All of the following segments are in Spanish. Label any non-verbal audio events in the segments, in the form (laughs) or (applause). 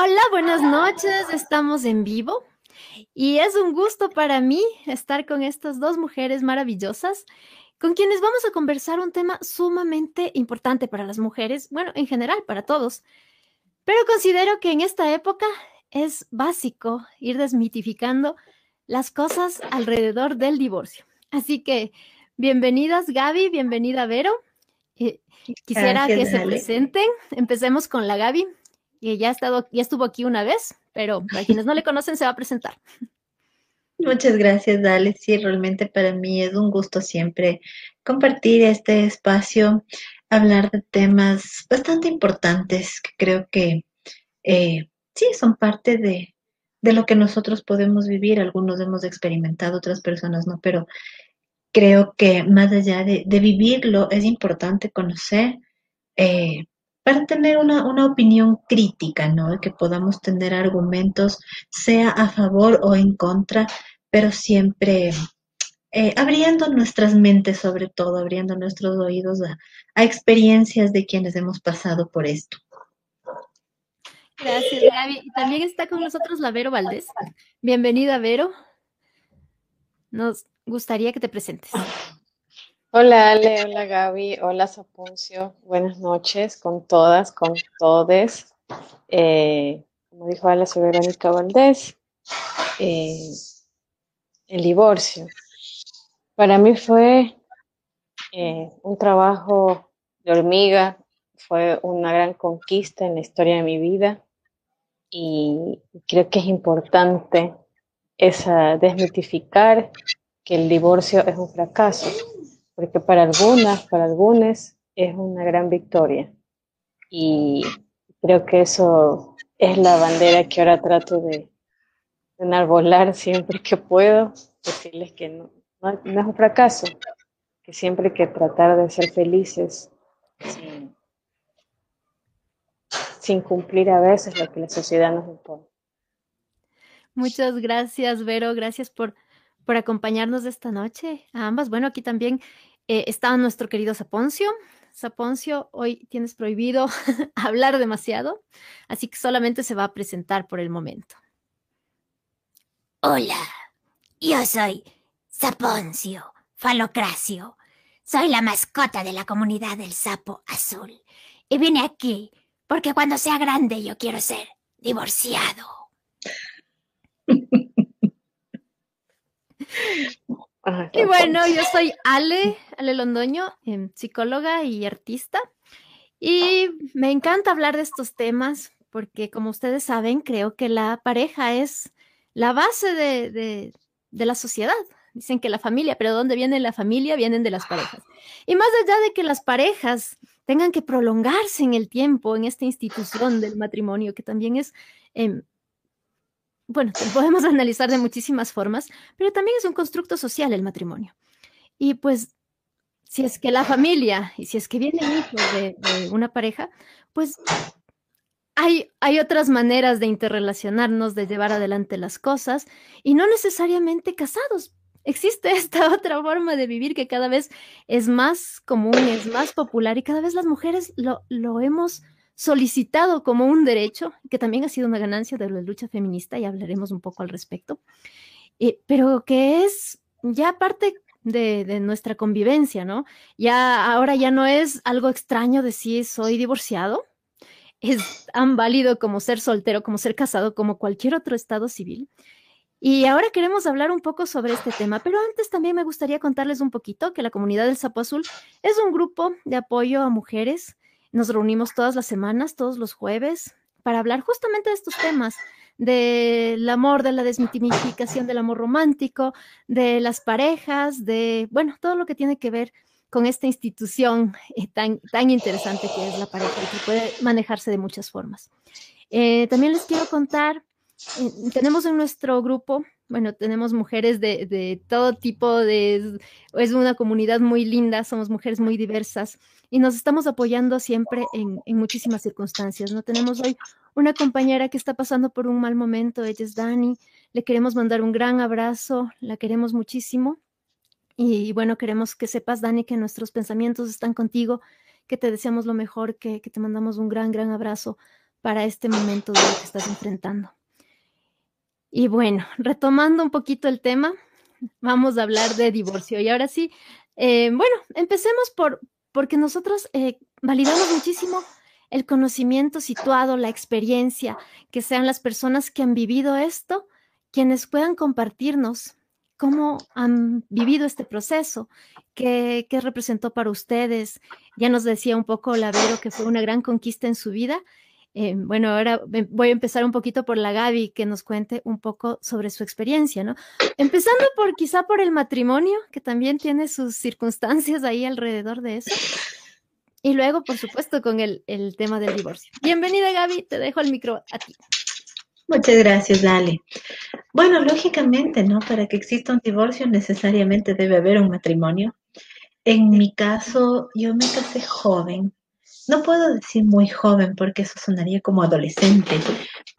Hola, buenas noches. Estamos en vivo y es un gusto para mí estar con estas dos mujeres maravillosas con quienes vamos a conversar un tema sumamente importante para las mujeres, bueno, en general, para todos. Pero considero que en esta época es básico ir desmitificando las cosas alrededor del divorcio. Así que bienvenidas Gaby, bienvenida Vero. Eh, quisiera que se presenten. Empecemos con la Gaby y ya, ha estado, ya estuvo aquí una vez, pero para quienes no le conocen se va a presentar. (laughs) Muchas gracias, Dale. Sí, realmente para mí es un gusto siempre compartir este espacio, hablar de temas bastante importantes que creo que eh, sí son parte de, de lo que nosotros podemos vivir. Algunos hemos experimentado, otras personas no, pero creo que más allá de, de vivirlo, es importante conocer eh, para tener una, una opinión crítica, ¿no? Que podamos tener argumentos, sea a favor o en contra, pero siempre eh, abriendo nuestras mentes, sobre todo, abriendo nuestros oídos a, a, experiencias de quienes hemos pasado por esto. Gracias, Gaby. Y también está con nosotros la Vero Valdés. Bienvenida, Vero. Nos gustaría que te presentes. Hola Ale, hola Gaby, hola Sapuncio, buenas noches con todas, con todes. Eh, como dijo Ale, soy Verónica Valdés. Eh, el divorcio. Para mí fue eh, un trabajo de hormiga, fue una gran conquista en la historia de mi vida y creo que es importante esa desmitificar que el divorcio es un fracaso porque para algunas, para algunos es una gran victoria. Y creo que eso es la bandera que ahora trato de, enarbolar siempre que puedo, decirles que no, no, es un fracaso, que siempre hay que tratar de ser felices sin, sin cumplir a veces lo que la sociedad nos impone. Muchas gracias, Vero. Gracias por, por acompañarnos esta noche a ambas. Bueno, aquí también eh, está nuestro querido Saponcio. Saponcio, hoy tienes prohibido (laughs) hablar demasiado, así que solamente se va a presentar por el momento. Hola, yo soy Saponcio Falocracio. Soy la mascota de la comunidad del sapo azul. Y vine aquí porque cuando sea grande yo quiero ser divorciado. (laughs) Y bueno, yo soy Ale, Ale Londoño, em, psicóloga y artista. Y me encanta hablar de estos temas porque, como ustedes saben, creo que la pareja es la base de, la sociedad. Dicen que la familia, pero ¿dónde viene la familia? Vienen de las parejas. Y más allá de que las parejas tengan que prolongarse en el tiempo, en esta institución del matrimonio, que también es em, bueno, (laughs) podemos analizar de muchísimas formas, pero también es un constructo social el matrimonio. Y pues, si es que la familia y si es que vienen hijos de, una pareja, pues hay, hay, otras maneras de interrelacionarnos, de llevar adelante las cosas y no necesariamente casados. Existe (laughs) esta otra forma de vivir que cada vez es más común, es más popular y cada vez las mujeres lo, lo hemos solicitado como un derecho, que también ha sido una ganancia de la lucha feminista y hablaremos un poco al respecto, eh, pero que es ya parte de, nuestra convivencia, ¿no? Ya ahora ya no es algo extraño decir soy divorciado, es tan válido como ser soltero, como ser casado, como cualquier otro estado civil. Y ahora queremos hablar un poco sobre este tema, pero antes también me gustaría contarles un poquito que la comunidad del Sapo Azul es un grupo de apoyo a mujeres nos reunimos todas las semanas, todos los jueves, para hablar justamente de estos temas, del amor, de la desmitificación del amor romántico, de las parejas, de, bueno, todo lo que tiene que ver con esta institución eh, tan, tan interesante que es la pareja y que puede manejarse de muchas formas. Eh, también les quiero contar, eh, tenemos en nuestro grupo bueno, tenemos mujeres de, de, todo tipo, de, es una comunidad muy linda, somos mujeres muy diversas y nos estamos apoyando siempre en, en, muchísimas circunstancias. No tenemos hoy una compañera que está pasando por un mal momento, ella es Dani, le queremos mandar un gran abrazo, la queremos muchísimo y, bueno, queremos que sepas, Dani, que nuestros pensamientos están contigo, que te deseamos lo mejor, que, que te mandamos un gran, gran abrazo para este momento duro que estás enfrentando. Y bueno, retomando un poquito el tema, vamos a hablar de divorcio. Y ahora sí, eh, bueno, empecemos por, porque nosotros eh, validamos muchísimo el conocimiento situado, la experiencia, que sean las personas que han vivido esto, quienes puedan compartirnos cómo han vivido este proceso, qué, qué representó para ustedes. Ya nos decía un poco Lavero que fue una gran conquista en su vida eh, bueno, ahora voy a empezar un poquito por la Gaby, que nos cuente un poco sobre su experiencia, ¿no? Empezando por quizá por el matrimonio, que también tiene sus circunstancias ahí alrededor de eso. Y luego, por supuesto, con el, el tema del divorcio. Bienvenida, Gaby, te dejo el micro a ti. Muchas gracias, Ale. Bueno, lógicamente, ¿no? Para que exista un divorcio necesariamente debe haber un matrimonio. En mi caso, yo me casé joven, no puedo decir muy joven porque eso sonaría como adolescente.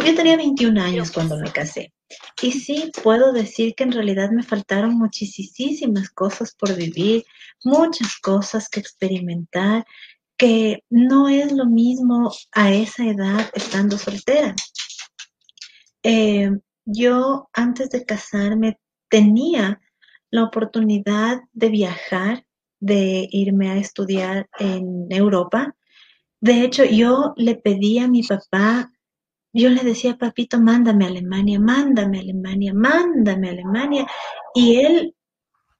Yo tenía 21 años cuando me casé. Y sí, puedo decir que en realidad me faltaron muchísimas cosas por vivir, muchas cosas que experimentar, que no es lo mismo a esa edad estando soltera. Eh, yo antes de casarme tenía la oportunidad de viajar, de irme a estudiar en Europa de hecho, yo le pedí a mi papá, yo le decía, papito, mándame a Alemania, mándame a Alemania, mándame a Alemania. Y él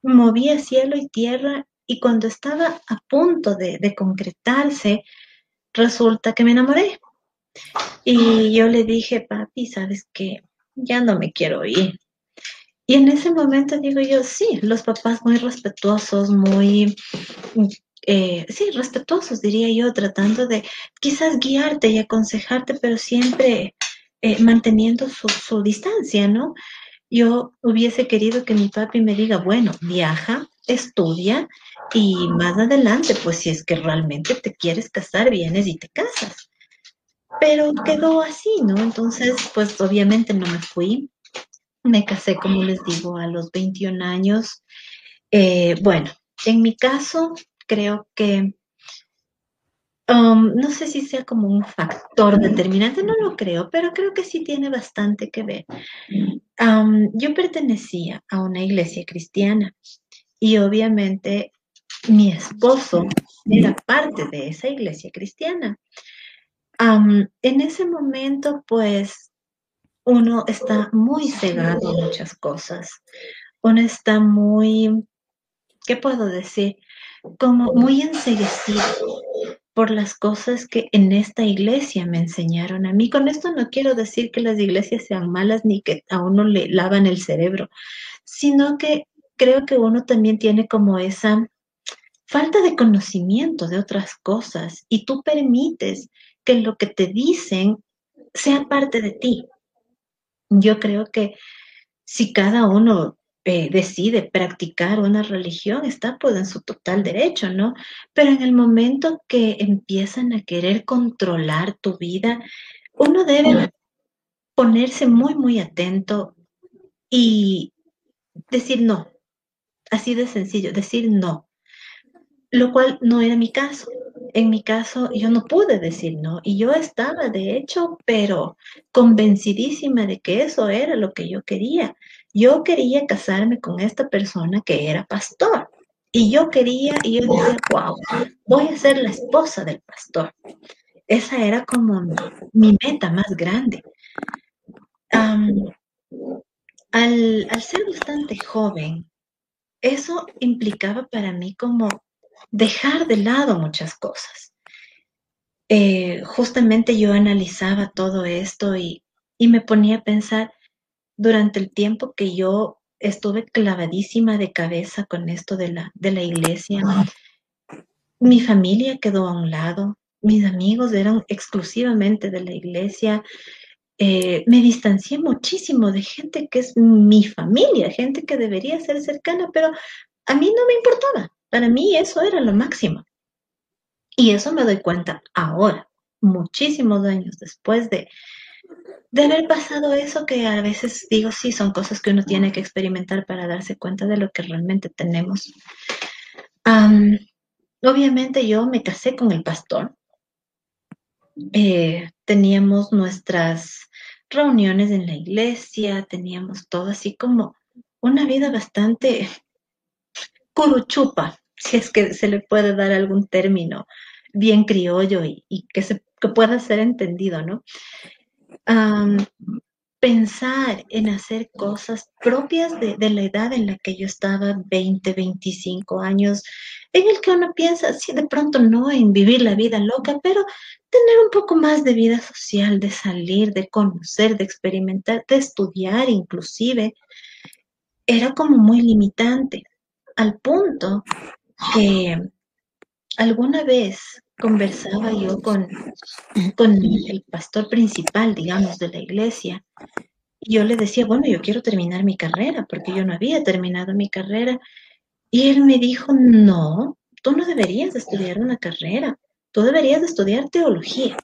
movía cielo y tierra y cuando estaba a punto de, de concretarse, resulta que me enamoré. Y yo le dije, papi, ¿sabes qué? Ya no me quiero ir. Y en ese momento digo yo, sí, los papás muy respetuosos, muy eh, sí, respetuosos, diría yo, tratando de quizás guiarte y aconsejarte, pero siempre eh, manteniendo su, distancia, ¿no? Yo hubiese querido que mi papi me diga, bueno, viaja, estudia y más adelante, pues si es que realmente te quieres casar, vienes y te casas. Pero quedó así, ¿no? Entonces, pues obviamente no me fui. Me casé, como les digo, a los 21 años. Eh, bueno, en mi caso, creo que, um, no sé si sea como un factor determinante, no lo creo, pero creo que sí tiene bastante que ver. Um, yo pertenecía a una iglesia cristiana y obviamente mi esposo era parte de esa iglesia cristiana. Um, en ese momento, pues, uno está muy cegado a muchas cosas. Uno está muy, ¿qué puedo decir? Como muy enseguecido por las cosas que en esta iglesia me enseñaron a mí. Con esto no quiero decir que las iglesias sean malas ni que a uno le lavan el cerebro, sino que creo que uno también tiene como esa falta de conocimiento de otras cosas y tú permites que lo que te dicen sea parte de ti. Yo creo que si cada uno eh, decide practicar una religión, está pues en su total derecho, ¿no? Pero en el momento que empiezan a querer controlar tu vida, uno debe ponerse muy, muy atento y decir no. Así de sencillo, decir no. Lo cual no era mi caso. En mi caso, yo no pude decir no. Y yo estaba, de hecho, pero convencidísima de que eso era lo que yo quería. Yo quería casarme con esta persona que era pastor. Y yo quería, y yo decía, wow, voy a ser la esposa del pastor. Esa era como mi meta más grande. al, al ser bastante joven, eso implicaba para mí como dejar de lado muchas cosas. Eh, justamente yo analizaba todo esto y, y me ponía a pensar, durante el tiempo que yo estuve clavadísima de cabeza con esto de la, de la iglesia, mi familia quedó a un lado, mis amigos eran exclusivamente de la iglesia, eh, me distancié muchísimo de gente que es mi familia, gente que debería ser cercana, pero a mí no me importaba, para mí eso era lo máximo. Y eso me doy cuenta ahora, muchísimos años después de, de haber pasado eso que a veces digo, sí, son cosas que uno tiene que experimentar para darse cuenta de lo que realmente tenemos. obviamente yo me casé con el pastor. eh, teníamos nuestras reuniones en la iglesia, teníamos todo así como una vida bastante curuchupa, si es que se le puede dar algún término bien criollo y, que, se, pueda ser entendido, ¿no? Pensar en hacer cosas propias de, la edad en la que yo estaba, 20, 25 años, en el que uno piensa, sí, de pronto no en vivir la vida loca, pero tener un poco más de vida social, de salir, de conocer, de experimentar, de estudiar inclusive, era como muy limitante, al punto que alguna vez conversaba yo con, con el pastor principal, digamos, de la iglesia, y yo le decía, bueno, yo quiero terminar mi carrera, porque yo no había terminado mi carrera, y él me dijo, no, tú no deberías estudiar una carrera, tú deberías estudiar teología.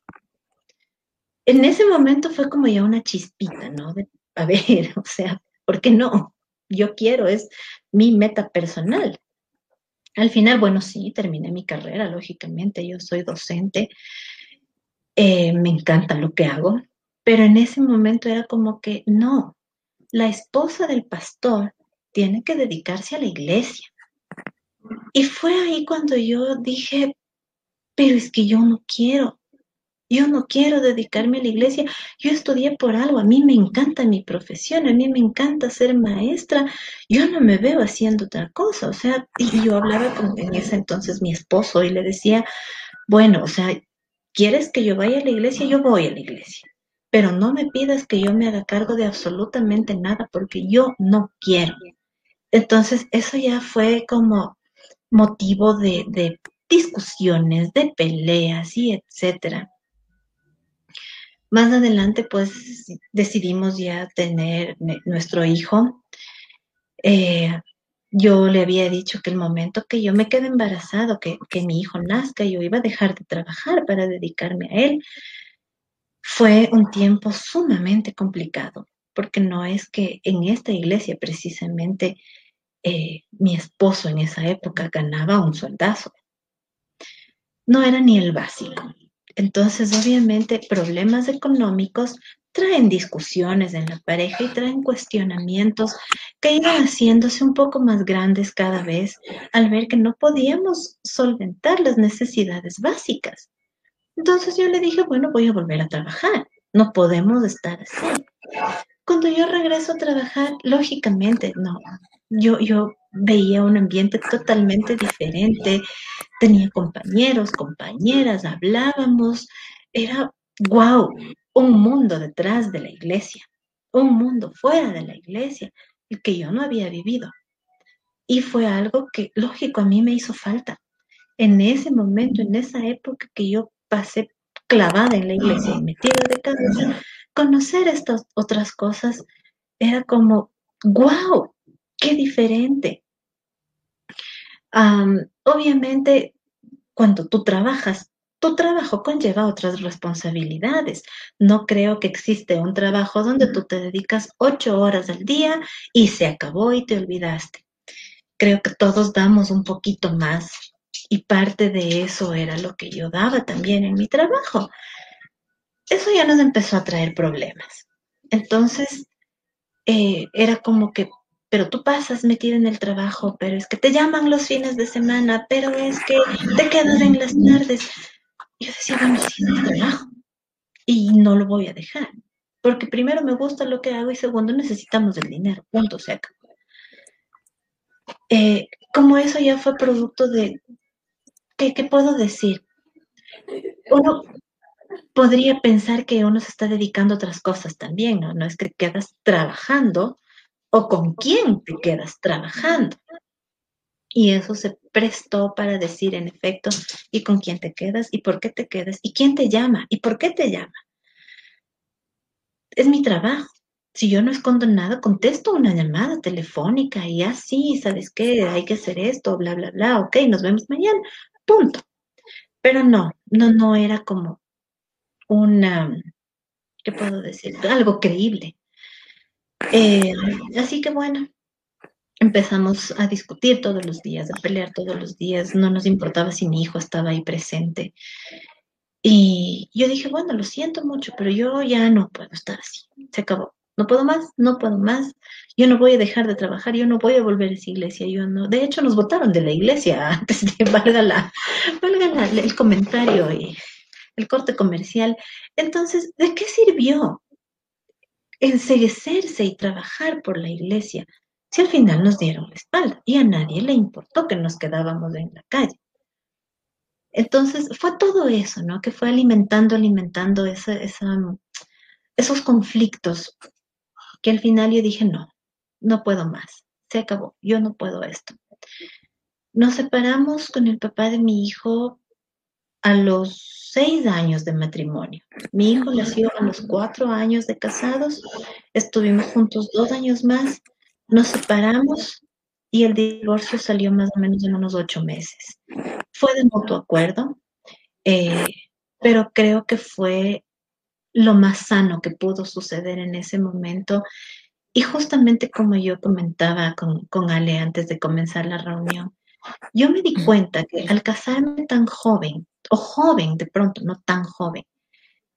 En ese momento fue como ya una chispita, ¿no? A ver, (laughs) o sea, ¿por qué no? Yo quiero, es mi meta personal. Al final, bueno, sí, terminé mi carrera, lógicamente, yo soy docente, eh, me encanta lo que hago, pero en ese momento era como que no, la esposa del pastor tiene que dedicarse a la iglesia. Y fue ahí cuando yo dije, pero es que yo no quiero, yo no quiero dedicarme a la iglesia. Yo estudié por algo. A mí me encanta mi profesión. A mí me encanta ser maestra. Yo no me veo haciendo otra cosa. O sea, y yo hablaba con en ese entonces mi esposo y le decía, bueno, o sea, ¿quieres que yo vaya a la iglesia? Yo voy a la iglesia. Pero no me pidas que yo me haga cargo de absolutamente nada porque yo no quiero. Entonces, eso ya fue como motivo de, de discusiones, de peleas y etcétera. Más adelante, pues decidimos ya tener nuestro hijo. Eh, yo le había dicho que el momento que yo me quede embarazado, que, que mi hijo nazca, yo iba a dejar de trabajar para dedicarme a él. Fue un tiempo sumamente complicado, porque no es que en esta iglesia precisamente eh, mi esposo en esa época ganaba un soldazo. No era ni el básico. Entonces, obviamente, problemas económicos traen discusiones en la pareja y traen cuestionamientos que iban haciéndose un poco más grandes cada vez al ver que no podíamos solventar las necesidades básicas. Entonces yo le dije, bueno, voy a volver a trabajar, no podemos estar así. Cuando yo regreso a trabajar, lógicamente, no, yo, veía un ambiente totalmente diferente, tenía compañeros, compañeras, hablábamos, era, wow, un mundo detrás de la iglesia, un mundo fuera de la iglesia, el que yo no había vivido. Y fue algo que, lógico, a mí me hizo falta. En ese momento, en esa época que yo pasé clavada en la iglesia y metida de cabeza, conocer estas otras cosas era como, wow, qué diferente obviamente, cuando tú trabajas, tu trabajo conlleva otras responsabilidades. No creo que existe un trabajo donde tú te dedicas ocho horas al día y se acabó y te olvidaste. Creo que todos damos un poquito más y parte de eso era lo que yo daba también en mi trabajo. Eso ya nos empezó a traer problemas. Entonces, eh, era como que pero tú pasas metida en el trabajo, pero es que te llaman los fines de semana, pero es que te quedas en las tardes. Yo decía, bueno, sí, es trabajo. Y no lo voy a dejar. Porque primero me gusta lo que hago y segundo necesitamos el dinero. Punto, se eh, como eso ya fue producto de, ¿qué, ¿qué puedo decir? Uno podría pensar que uno se está dedicando a otras cosas también, ¿no? No es que quedas trabajando o con quién te quedas trabajando. Y eso se prestó para decir en efecto, y con quién te quedas, y por qué te quedas, y quién te llama, y por qué te llama. Es mi trabajo. Si yo no escondo nada, contesto una llamada telefónica y así, ¿sabes qué? Hay que hacer esto, bla, bla, bla, ok, nos vemos mañana, punto. Pero no, no, no era como una, ¿qué puedo decir? Algo creíble. Eh, así que bueno, empezamos a discutir todos los días, a pelear todos los días. No nos importaba si mi hijo estaba ahí presente. Y yo dije, bueno, lo siento mucho, pero yo ya no puedo estar así. Se acabó. No puedo más, no puedo más. Yo no voy a dejar de trabajar, yo no voy a volver a esa iglesia. Yo no. De hecho, nos votaron de la iglesia (laughs) antes de valga la, valga el comentario y el corte comercial. Entonces, ¿de qué sirvió enseguecerse y trabajar por la iglesia si al final nos dieron la espalda y a nadie le importó que nos quedábamos en la calle? Entonces, fue todo eso, ¿no? Que fue alimentando, alimentando esos conflictos que al final yo dije, no, no puedo más, se acabó, yo no puedo esto. Nos separamos con el papá de mi hijo a los seis años de matrimonio. Mi hijo nació a los cuatro años de casados, estuvimos juntos dos años más, nos separamos y el divorcio salió más o menos en unos ocho meses. Fue de mutuo acuerdo, eh, pero creo que fue lo más sano que pudo suceder en ese momento. Y justamente como yo comentaba con, con Ale antes de comenzar la reunión, yo me di cuenta que al casarme tan joven, o joven de pronto, no tan joven,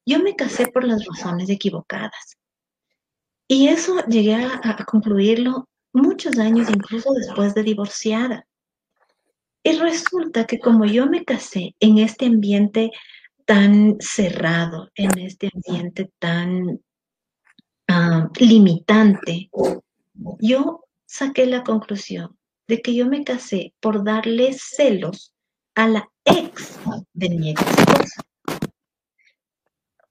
yo me casé por las razones equivocadas. Y eso llegué a, concluirlo muchos años, incluso después de divorciada. Y resulta que como yo me casé en este ambiente tan cerrado, en este ambiente tan ah, limitante, yo saqué la conclusión de que yo me casé por darle celos a la ex de mi ex esposa.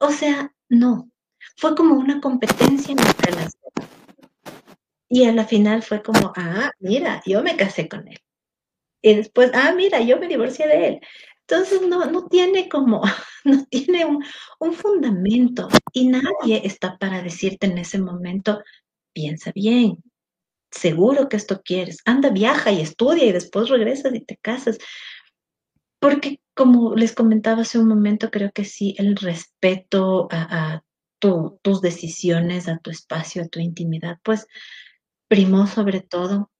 O sea, no, fue como una competencia entre las dos. Y a la final fue como, ah, mira, yo me casé con él. Y después, ah, mira, yo me divorcié de él. Entonces no, no tiene como, (laughs) no tiene un, un fundamento y nadie está para decirte en ese momento, piensa bien, seguro que esto quieres, anda, viaja y estudia y después regresas y te casas. Porque como les comentaba hace un momento, creo que sí, el respeto a, tus decisiones, a tu espacio, a tu intimidad, pues primó sobre todo.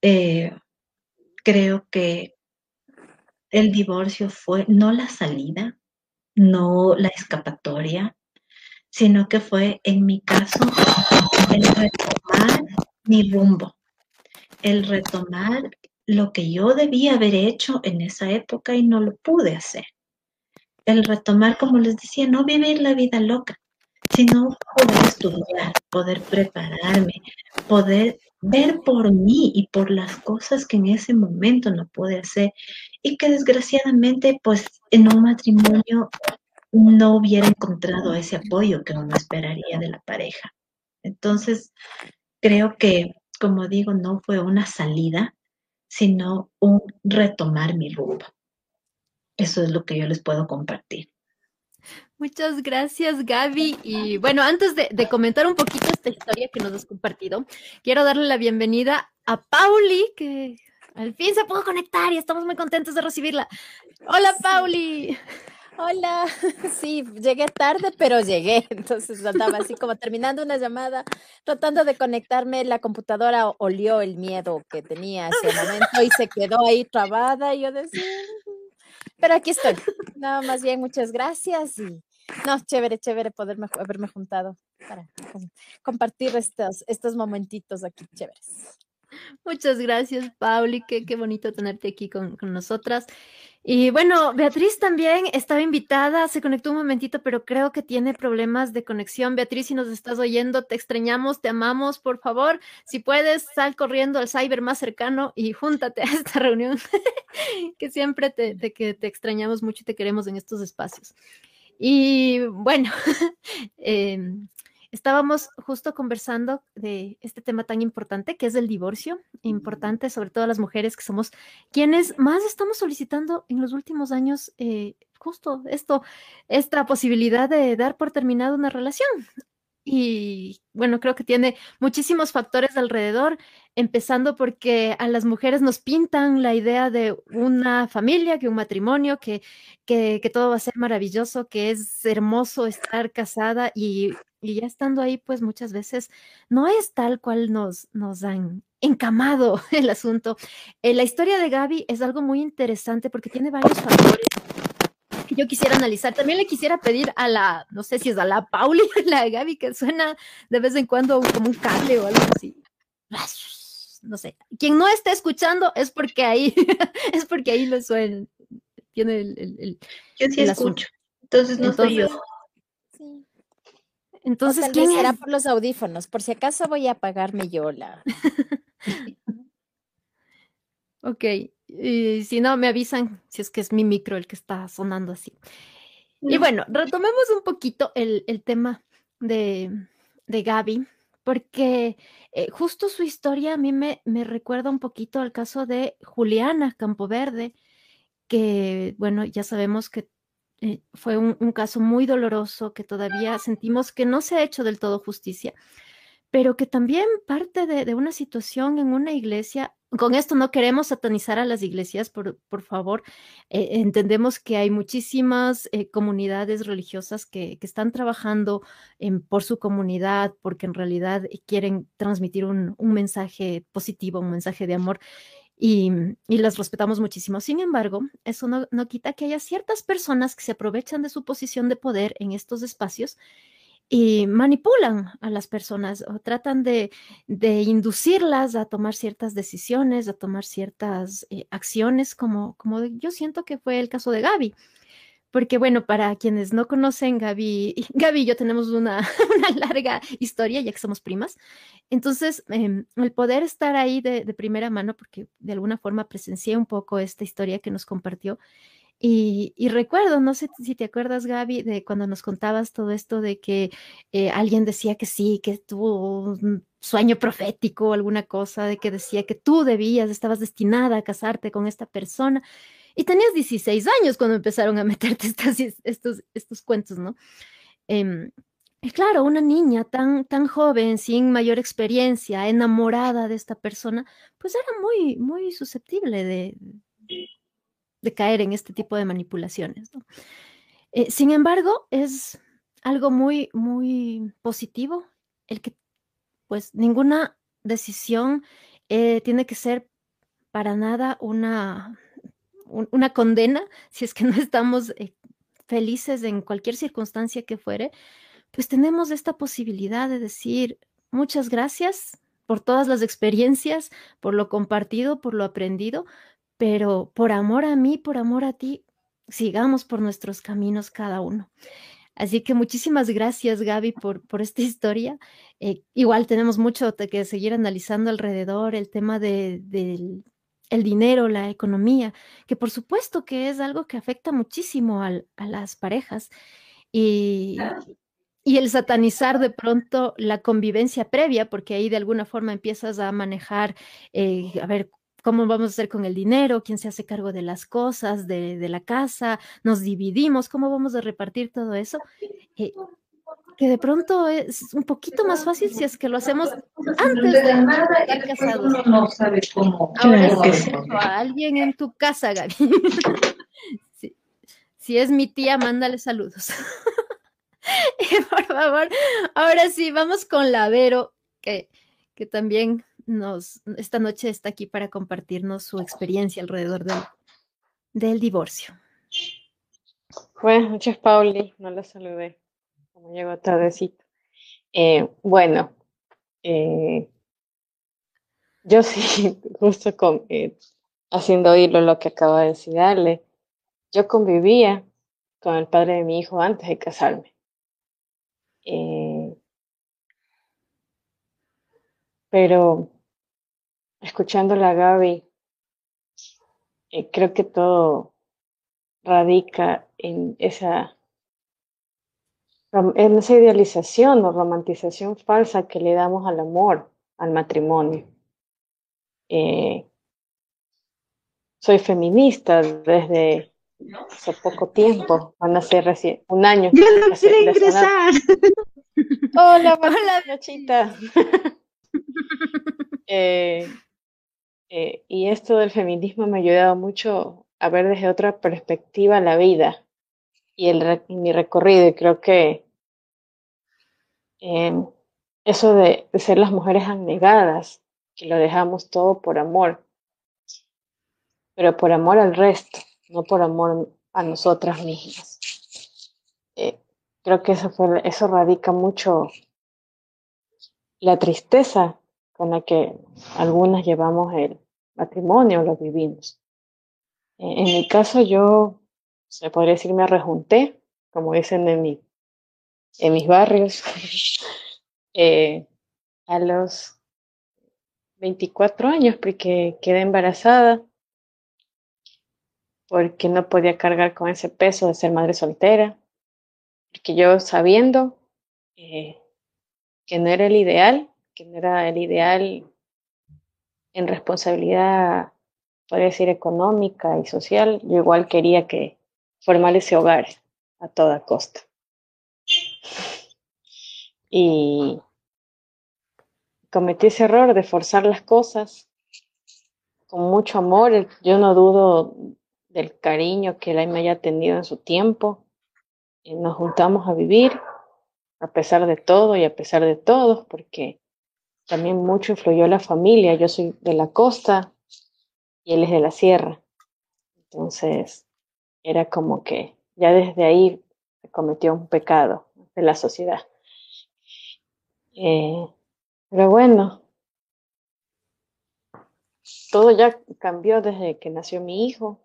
Eh, creo que el divorcio fue no la salida, no la escapatoria, sino que fue, en mi caso, el retomar mi rumbo, el retomar lo que yo debía haber hecho en esa época y no lo pude hacer. El retomar, como les decía, no vivir la vida loca, sino poder estudiar, poder prepararme, poder ver por mí y por las cosas que en ese momento no pude hacer y que desgraciadamente pues en un matrimonio no hubiera encontrado ese apoyo que uno esperaría de la pareja. Entonces, creo que, como digo, no fue una salida, sino un retomar mi rumbo. Eso es lo que yo les puedo compartir. Muchas gracias, Gaby. Y bueno, antes de, comentar un poquito esta historia que nos has compartido, quiero darle la bienvenida a Pauli, que al fin se pudo conectar y estamos muy contentos de recibirla. Hola, Pauli. Hola, (laughs) sí, llegué tarde, pero llegué. (laughs) Entonces andaba así como terminando una llamada, tratando de conectarme. La computadora olió el miedo que tenía ese momento y se quedó ahí trabada. Y yo decía, pero aquí estoy. Nada más bien, muchas gracias y no, chévere, chévere poderme haberme juntado para compartir estos, estos momentitos aquí chéveres. Muchas gracias, Pauli. Qué, qué bonito tenerte aquí con, con, nosotras. Y bueno, Beatriz también estaba invitada, se conectó un momentito, pero creo que tiene problemas de conexión. Beatriz, si nos estás oyendo, te extrañamos, te amamos, por favor. Si puedes, sal corriendo al cyber más cercano y júntate a esta (laughs) reunión, (laughs) que siempre te, que te extrañamos mucho y te queremos en estos espacios. Y bueno, (laughs) eh, estábamos justo conversando de este tema tan importante que es el divorcio, importante sobre todo las mujeres que somos quienes más estamos solicitando en los últimos años eh, justo esto, esta posibilidad de dar por terminada una relación. Y bueno, creo que tiene muchísimos factores alrededor, empezando porque a las mujeres nos pintan la idea de una familia, que un matrimonio, que, que, todo va a ser maravilloso, que es hermoso estar casada y, ya estando ahí, pues muchas veces no es tal cual nos, nos han encamado (laughs) el asunto. Eh, la historia de Gaby es algo muy interesante porque tiene varios factores yo quisiera analizar. También le quisiera pedir a la, no sé si es a la Pauli (laughs) la Gaby, que suena de vez en cuando como un cable o algo así. No sé. Quien no esté escuchando es porque ahí, (laughs) es porque ahí lo suena. Tiene el, el, yo sí escucho. Entonces no soy yo. Entonces, ¿quién será por los audífonos? Por si acaso voy a apagarme yo la. (laughs) ok. Y si no, me avisan si es que es mi micro el que está sonando así. Y bueno, retomemos un poquito el, tema de, de, Gaby, porque eh, justo su historia a mí me, me, recuerda un poquito al caso de Juliana Campoverde, que, bueno, ya sabemos que eh, fue un, caso muy doloroso, que todavía sentimos que no se ha hecho del todo justicia, pero que también parte de una situación en una iglesia con esto no queremos satanizar a las iglesias, por, favor. Eh, entendemos que hay muchísimas eh, comunidades religiosas que, están trabajando por su comunidad porque en realidad quieren transmitir un, mensaje positivo, un mensaje de amor. Y, las respetamos muchísimo. Sin embargo, eso no, no quita que haya ciertas personas que se aprovechan de su posición de poder en estos espacios y manipulan a las personas o tratan de, inducirlas a tomar ciertas decisiones, a tomar ciertas eh, acciones, como, como yo siento que fue el caso de Gaby. Porque bueno, para quienes no conocen, Gaby, (laughs) Gaby y yo tenemos (laughs) una, larga historia, ya que somos primas. Entonces, em, el poder estar ahí de, primera mano, porque de alguna forma presencié un poco esta historia que nos compartió, y, recuerdo, no sé si te acuerdas, Gaby, de cuando nos contabas todo esto de que eh, alguien decía que sí, que tuvo un sueño profético alguna cosa, de que decía que tú debías, estabas destinada a casarte con esta persona. Y tenías 16 años cuando empezaron a meterte (laughs) estos, estos cuentos, ¿no? Em, y claro, una niña tan, tan joven, sin mayor experiencia, enamorada de esta persona, pues era muy, muy susceptible de, de caer en este tipo de manipulaciones. Eh, sin embargo, es algo muy, muy positivo el que pues ninguna decisión eh, tiene que ser para nada una, una condena si es que no estamos eh, felices en cualquier circunstancia que fuere, pues tenemos esta posibilidad de decir muchas gracias por todas las experiencias, por lo compartido, por lo aprendido, pero por amor a mí, por amor a ti, sigamos por nuestros caminos cada uno. Así que muchísimas gracias, Gaby, por, por esta historia. Eh, igual tenemos mucho que seguir analizando alrededor, el tema de, el dinero, la economía, que por supuesto que es algo que afecta muchísimo a las parejas. Y, y el satanizar de pronto la convivencia previa, porque ahí de alguna forma empiezas a manejar, eh, a ver, cómo vamos a hacer con el dinero, quién se hace cargo de las cosas, de, la casa, nos dividimos, cómo vamos a repartir todo eso. Eh, que de pronto es un poquito más fácil si es que lo hacemos antes de estar casados. no sabe cómo. Ahora a alguien en tu casa, Gaby. (laughs) Si es mi tía, mándale saludos. (laughs) Por favor, ahora sí, vamos con la Vero, que, que también nos, esta noche está aquí para compartirnos su experiencia alrededor del, del divorcio. Buenas noches, Pauli. No la saludé, como llegó tardecito. Eh, bueno, eh, yo sí, (laughs) justo con, eh, haciendo hilo lo que acaba de decir Ale, yo convivía con el padre de mi hijo antes de casarme. pero escuchando a Gaby, creo que todo radica en esa, en esa idealización o romantización falsa que le damos al amor, al matrimonio. Eh, soy feminista desde hace poco tiempo, van a ser recién un año. Yo no quiero ingresar. Hola, (laughs) hola, (laughs) eh, eh, y esto del feminismo me ha ayudado mucho a ver desde otra perspectiva la vida y, el, mi recorrido. Y creo que em, eso de, ser las mujeres anegadas, que lo dejamos todo por amor, pero por amor al resto, no por amor a nosotras mismas. Eh, creo que eso, fue, eso radica mucho la tristeza con la que algunas llevamos el matrimonio, lo vivimos. Eh, en mi caso yo, se podría decir, me rejunté, como dicen en, mi, en mis barrios, (laughs) eh, a los 24 años porque quedé embarazada, porque no podía cargar con ese peso de ser madre soltera, porque yo sabiendo eh, que no era el ideal, que no era el ideal en responsabilidad, podría decir, económica y social, yo igual quería que formar ese hogar a toda costa. Y cometí ese error de forzar las cosas con mucho amor. Yo no dudo del cariño que él me haya tenido en su tiempo. Y nos juntamos a vivir a pesar de todo y a pesar de todos, porque también mucho influyó la familia. Yo soy de la costa y él es de la sierra. Entonces, era como que ya desde ahí se cometió un pecado de la sociedad. Eh, pero bueno, todo ya cambió desde que nació mi hijo.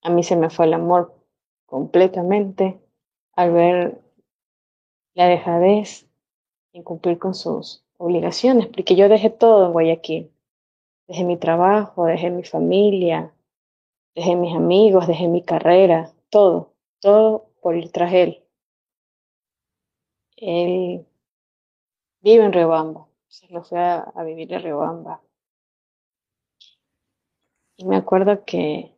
A mí se me fue el amor completamente al ver la dejadez en cumplir con sus obligaciones, porque yo dejé todo en Guayaquil. Dejé mi trabajo, dejé mi familia, dejé mis amigos, dejé mi carrera, todo, todo por ir tras él. Él vive en Riobamba se lo fui a, vivir a Riobamba. Y me acuerdo que,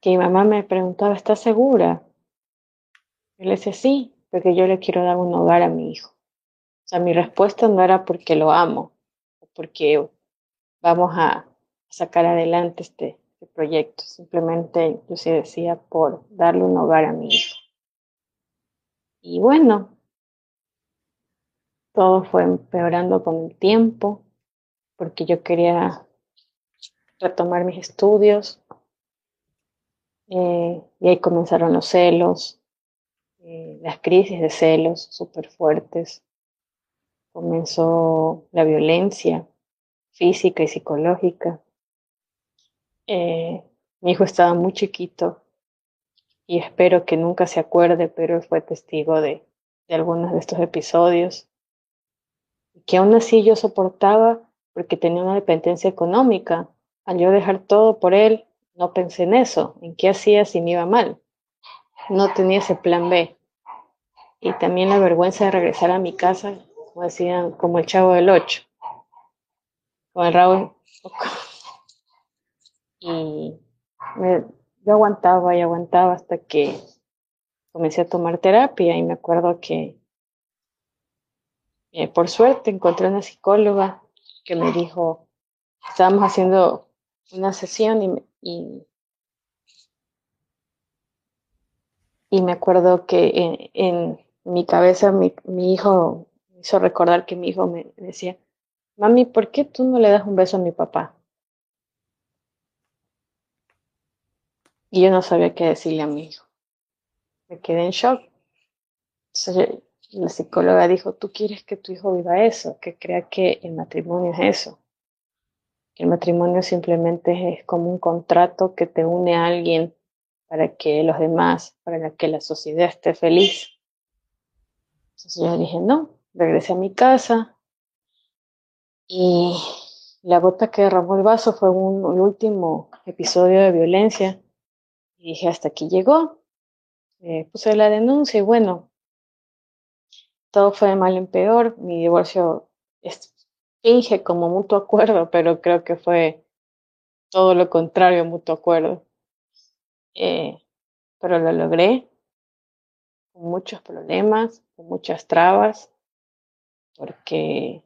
que mi mamá me preguntaba, ¿estás segura? Y le decía, sí, porque yo le quiero dar un hogar a mi hijo. O sea, mi respuesta no era porque lo amo, porque vamos a sacar adelante este, este proyecto. Simplemente sí decía por darle un hogar a mi hijo. Y bueno, todo fue empeorando con el tiempo, porque yo quería retomar mis estudios. Eh, y ahí comenzaron los celos, eh, las crisis de celos súper fuertes. Comenzó la violencia física y psicológica. Eh, mi hijo estaba muy chiquito y espero que nunca se acuerde, pero fue testigo de, algunos de estos episodios que aún así yo soportaba porque tenía una dependencia económica. Al yo dejar todo por él, no pensé en eso, en qué hacía si me iba mal. No tenía ese plan B. Y también la vergüenza de regresar a mi casa, como decían, como el chavo del 8, con el rabo. Y yo aguantaba y aguantaba hasta que comencé a tomar terapia y me acuerdo que eh, por suerte encontré una psicóloga que me dijo, estábamos haciendo una sesión y, y, y me acuerdo que en, mi cabeza mi, mi, hijo me hizo recordar que mi hijo me decía, mami, ¿por qué tú no le das un beso a mi papá? Y yo no sabía qué decirle a mi hijo. Me quedé en shock. Entonces, la psicóloga dijo, tú quieres que tu hijo viva eso, que crea que el matrimonio es eso. El matrimonio simplemente es como un contrato que te une a alguien para que los demás, para que la sociedad esté feliz. Entonces yo dije, no, regresé a mi casa y la gota que derramó el vaso fue un, último episodio de violencia. Y dije, hasta aquí llegó. Eh, puse la denuncia y bueno, todo fue de mal en peor. Mi divorcio finge como mutuo acuerdo, pero creo que fue todo lo contrario, mutuo acuerdo. Eh, pero lo logré con muchos problemas, con muchas trabas, porque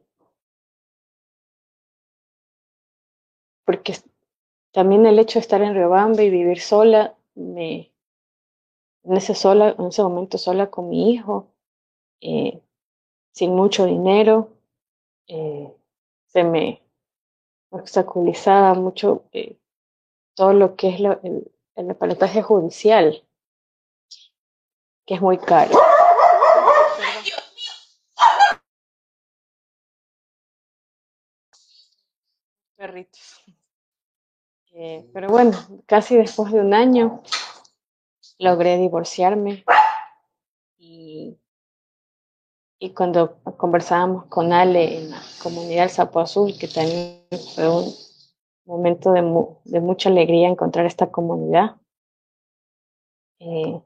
porque también el hecho de estar en Riobamba y vivir sola, me, en ese, sola, en ese momento sola con mi hijo, eh, sin mucho dinero, eh, se me obstaculizaba mucho eh, todo lo que es el, el aparataje judicial, que es muy caro. Perritos. Eh, pero bueno, casi después de un año logré divorciarme. Y, cuando conversábamos con Ale en la comunidad del Sapo Azul, que también fue un momento de, mucha alegría encontrar esta comunidad, eh,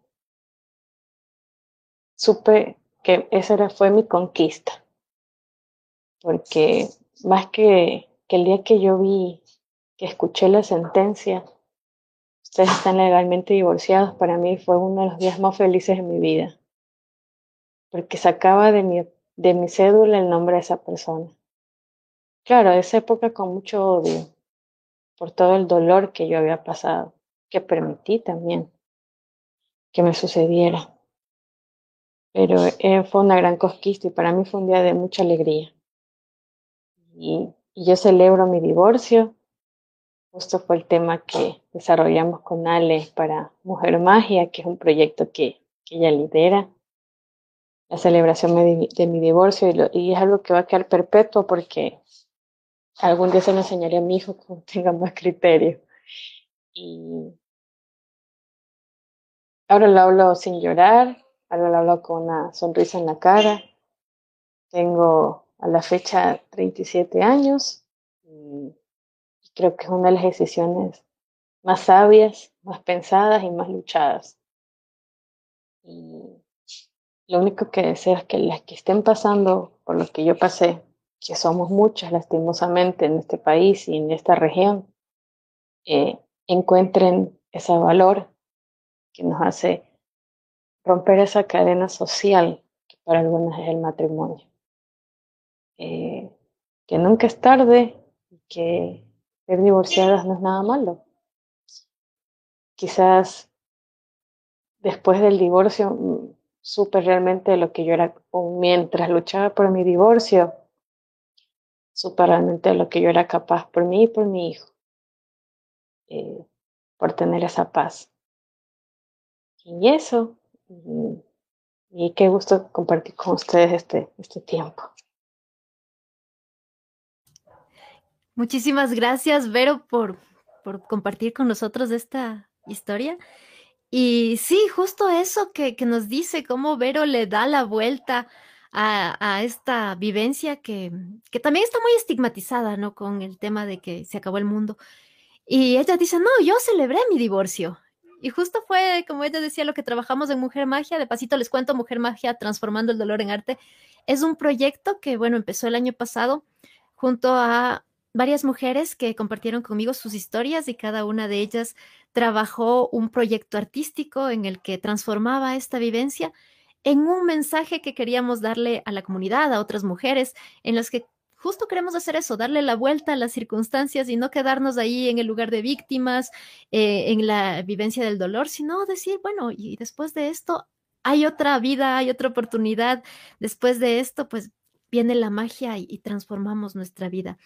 supe que esa fue mi conquista, porque más que, que el día que yo vi, que escuché la sentencia, ustedes están legalmente divorciados, para mí fue uno de los días más felices de mi vida, porque sacaba de mi, de mi cédula el nombre de esa persona. Claro, esa época con mucho odio, por todo el dolor que yo había pasado, que permití también que me sucediera. Pero eh, fue una gran conquista y para mí fue un día de mucha alegría. Y, y yo celebro mi divorcio Justo fue el tema que desarrollamos con Ale para Mujer Magia, que es un proyecto que, ella lidera. La celebración de, mi divorcio y, es algo que va a quedar perpetuo porque algún día se lo enseñaré a mi hijo que (laughs) tenga más criterio. Y ahora lo hablo sin llorar, ahora lo hablo con una sonrisa en la cara. Tengo a la fecha 37 años. Y creo que es una de las decisiones más sabias, más pensadas y más luchadas. Y lo único que deseo es que las que estén pasando por lo que yo pasé, que somos muchas lastimosamente en este país y en esta región, eh, encuentren ese valor que nos hace romper esa cadena social que para algunas es el matrimonio. Eh, que nunca es tarde y que ser divorciadas no es nada malo. Quizás después del divorcio mm, supe realmente lo que yo era, o mientras luchaba por mi divorcio, supe realmente lo que yo era capaz por mí y por mi hijo, eh, por tener esa paz. Y eso, y, y qué gusto compartir con ustedes este, este tiempo. Muchísimas gracias, Vero, por, por compartir con nosotros esta historia. Y sí, justo eso que, que, nos dice, cómo Vero le da la vuelta a, a esta vivencia que, que, también está muy estigmatizada, ¿no? Con el tema de que se acabó el mundo. Y ella dice, no, yo celebré mi divorcio. Y justo fue, como ella decía, lo que trabajamos en Mujer Magia. De pasito les cuento, Mujer Magia Transformando el Dolor en Arte. Es un proyecto que, bueno, empezó el año pasado junto a varias mujeres que compartieron conmigo sus historias y cada una de ellas trabajó un proyecto artístico en el que transformaba esta vivencia en un mensaje que queríamos darle a la comunidad, a otras mujeres, en las que justo queremos hacer eso, darle la vuelta a las circunstancias y no quedarnos ahí en el lugar de víctimas, eh, en la vivencia del dolor, sino decir, bueno, y después de esto hay otra vida, hay otra oportunidad, después de esto, pues viene la magia y, y transformamos nuestra vida.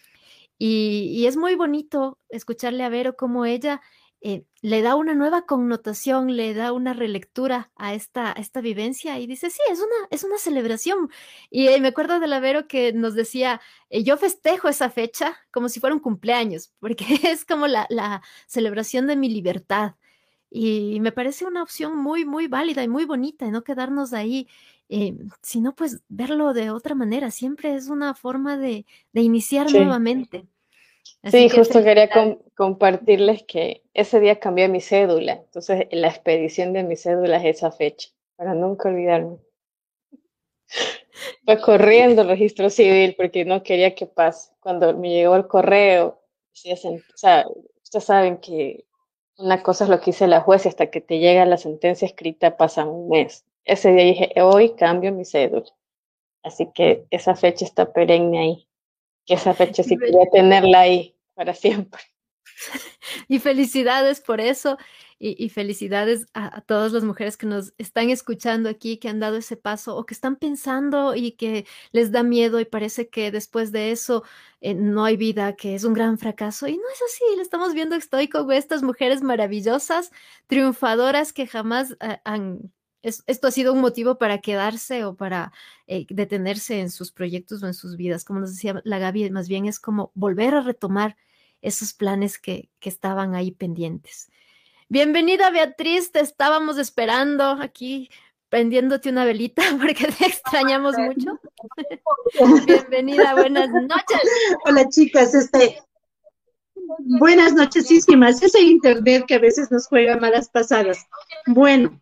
Y, es muy bonito escucharle a Vero cómo ella eh, le da una nueva connotación, le da una relectura a esta, esta vivencia y dice, sí, es una, es una celebración. Y eh, me acuerdo de la Vero que nos decía, eh, yo festejo esa fecha como si fuera un cumpleaños, porque (laughs) es como la, la celebración de mi libertad. Y me parece una opción muy, muy válida y muy bonita, y no quedarnos ahí eh, sino pues verlo de otra manera. Siempre es una forma de, de iniciar nuevamente. sí, justo quería compartirles que ese día cambié mi cédula, entonces la expedición de mi cédula es esa fecha, para nunca olvidarme. Fue corriendo el registro civil porque no quería que pase. Cuando me llegó el correo, o sea, ustedes saben que una cosa es lo que dice la juez y hasta que te llega la sentencia escrita pasa un mes ese día dije, hoy cambio mi cédula. Así que esa fecha está perenne ahí. Que esa fecha sí (laughs) quería tenerla ahí para siempre. (laughs) Y felicidades por eso. y, felicidades a, todas las mujeres que nos están escuchando aquí, que han dado ese paso o que están pensando y que les da miedo y parece que después de eso eh, no hay vida, que es un gran fracaso. Y no es así, le estamos viendo estoy con estas mujeres maravillosas, triunfadoras que jamás eh, han... esto ha sido un motivo para quedarse o para eh, detenerse en sus proyectos o en sus vidas. Como nos decía la Gaby, más bien es como volver a retomar esos planes que, que estaban ahí pendientes. Bienvenida Beatriz, te estábamos esperando aquí prendiéndote una velita (laughs) porque te extrañamos mucho. (laughs) Bienvenida, buenas noches. Hola chicas, este, buenas nochesísimas. Ese internet que a veces nos juega malas pasadas. Bueno,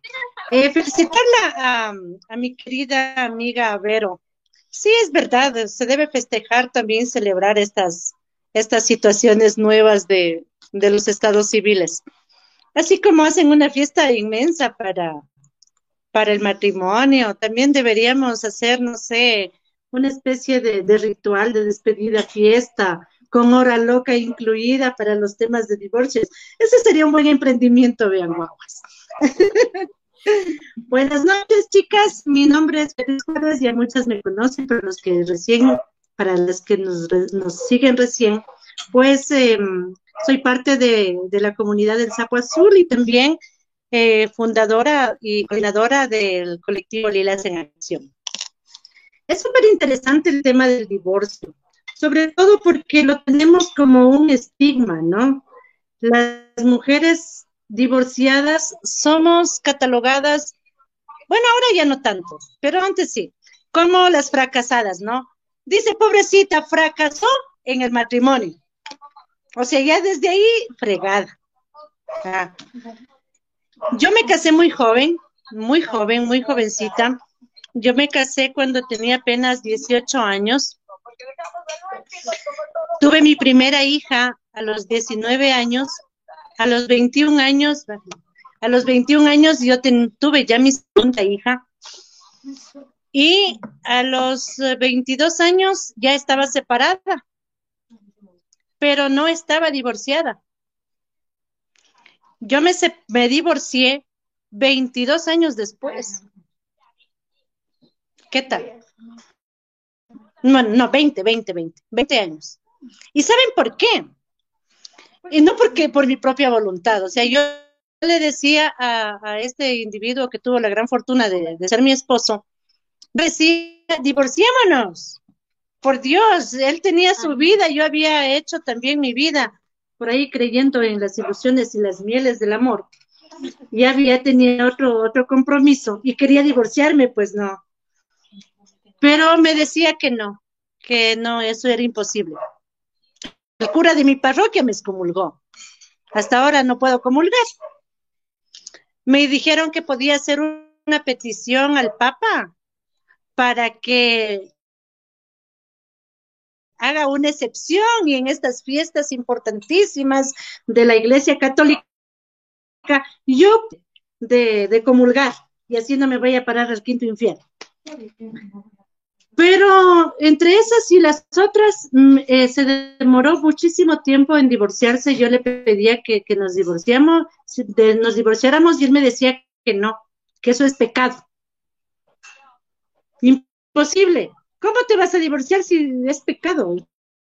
eh, felicitarla a, mi querida amiga Vero. Sí, es verdad, se debe festejar también, celebrar estas, estas situaciones nuevas de, de los estados civiles. Así como hacen una fiesta inmensa para, para el matrimonio, también deberíamos hacer, no sé, una especie de, ritual de despedida, fiesta, con hora loca incluida para los temas de divorcios. Ese sería un buen emprendimiento, vean guaguas. (laughs) Buenas noches, chicas. Mi nombre es Beatriz Juárez, ya muchas me conocen, pero los que recién, para las que nos, nos siguen recién, pues em, soy parte de, la comunidad del Sapo Azul y también eh, fundadora y coordinadora del colectivo Lilas en Acción. Es súper interesante el tema del divorcio, sobre todo porque lo tenemos como un estigma, ¿no? Las mujeres divorciadas somos catalogadas, bueno, ahora ya no tanto, pero antes sí, como las fracasadas, ¿no? Dice, pobrecita, fracasó en el matrimonio. O sea, ya desde ahí, fregada. Ah. Yo me casé muy joven, muy joven, muy jovencita. Yo me casé cuando tenía apenas 18 años. Tuve mi primera hija a los 19 años. A los 21 años, a los 21 años yo tuve ya mi segunda hija. Y a los 22 años ya estaba separada pero no estaba divorciada. Yo me, me divorcié 22 años después. ¿Qué tal? No, no, 20, 20, 20, 20 años. ¿Y saben por qué? Y no porque por mi propia voluntad, o sea, yo le decía a, este individuo que tuvo la gran fortuna de, de ser mi esposo, decía, divorciémonos, por Dios, él tenía su vida, yo había hecho también mi vida, por ahí creyendo en las ilusiones y las mieles del amor. Ya había tenido otro, otro compromiso y quería divorciarme, pues no. Pero me decía que no, que no, eso era imposible. El cura de mi parroquia me excomulgó. Hasta ahora no puedo comulgar. Me dijeron que podía hacer una petición al Papa para que haga una excepción y en estas fiestas importantísimas de la Iglesia Católica, yo de, comulgar y así no me vaya a parar al quinto infierno. Pero entre esas y las otras, mm, eh, se demoró muchísimo tiempo en divorciarse. Yo le pedía que, nos divorciamos, nos divorciáramos y él me decía que no, que eso es pecado. Imposible. ¿Cómo te vas a divorciar si es pecado?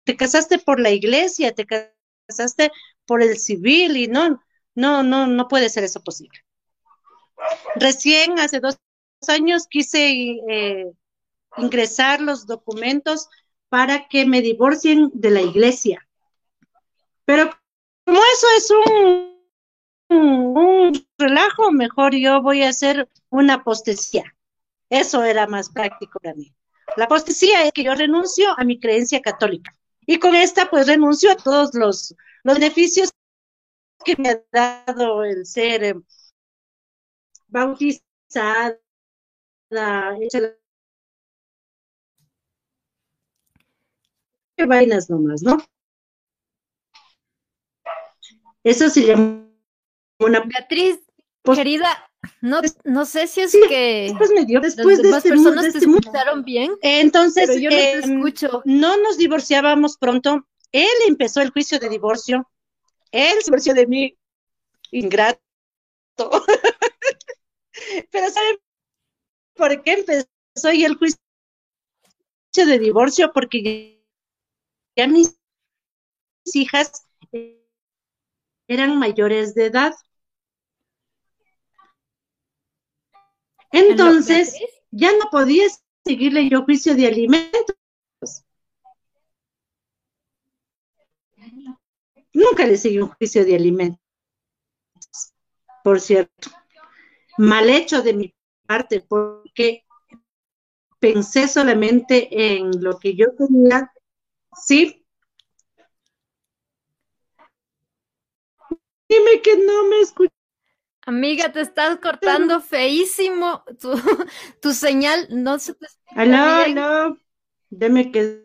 Te casaste por la iglesia, te casaste por el civil y no, no, no, no puede ser eso posible. Recién hace dos años quise eh, ingresar los documentos para que me divorcien de la iglesia. Pero como eso es un, un, relajo, mejor yo voy a hacer una apostasía. Eso era más práctico para mí. La apostasía es que yo renuncio a mi creencia católica. Y con esta, pues renuncio a todos los, beneficios que me ha dado el ser eh, bautizada, qué vainas nomás, ¿no? Eso se llama una Beatriz, querida, no, no sé si es que después me dio, después de este, personas te este escucharon bien. Entonces, yo no, em, escucho. no nos divorciábamos pronto. Él empezó el juicio de divorcio. Él se divorció de mí, ingrata, (laughs) Pero ¿saben por qué empezó y el juicio de divorcio? Porque ya mis hijas eran mayores de edad. Entonces, ya no podía seguirle yo juicio de alimentos. Nunca le seguí un juicio de alimentos, por cierto. Mal hecho de mi parte, porque pensé solamente en lo que yo tenía, sí. Dime que no me escuchas. Amiga, te estás cortando feísimo. Tu, (laughs) tu señal no se te Aló, aló. Deme que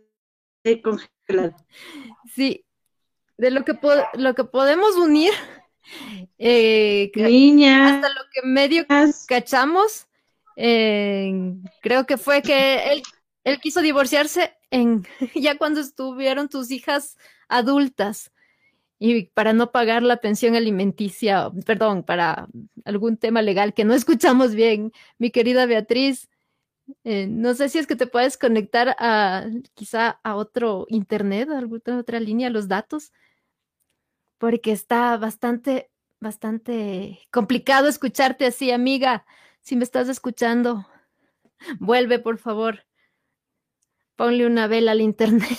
estoy congelada. Sí, de lo que, lo que podemos unir, (laughs) eh, Niña. hasta lo que medio cachamos, eh, creo que fue que él, él quiso divorciarse (laughs) ya cuando estuvieron tus hijas adultas y para no pagar la pensión alimenticia, perdón, para algún tema legal que no escuchamos bien, mi querida Beatriz. Eh, no sé si es que te puedes conectar a quizá a otro internet, a alguna otra línea, los datos, porque está bastante, bastante complicado escucharte así, amiga. Si me estás escuchando, vuelve, por favor. Ponle una vela al internet.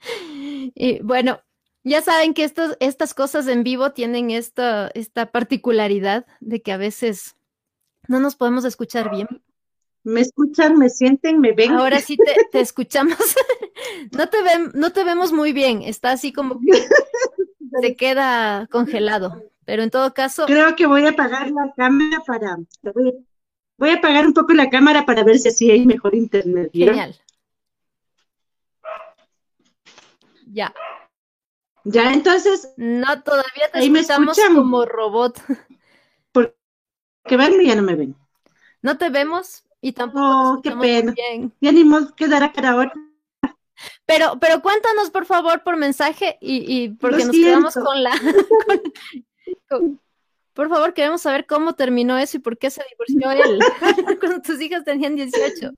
(laughs) y bueno, ya saben que estos, estas cosas en vivo tienen esta, esta particularidad de que a veces no nos podemos escuchar bien. Me escuchan, me sienten, me ven. Ahora sí te, te (laughs) escuchamos. (laughs) no, te ven, no te vemos muy bien. Está así como que se queda congelado. Pero en todo caso. Creo que voy a apagar la cámara para. Voy, voy a apagar un poco la cámara para ver si así hay mejor internet. Genial. Ya. Ya, entonces. No, todavía te escuchamos como robot. Porque verme ya no me ven. No te vemos y tampoco. Oh, qué pena. Bien. Ya ni modo quedará cara ahora. Pero, pero cuéntanos por favor por mensaje y, y porque nos quedamos con la. (laughs) por favor, queremos saber cómo terminó eso y por qué se divorció él (laughs) cuando tus hijas tenían 18.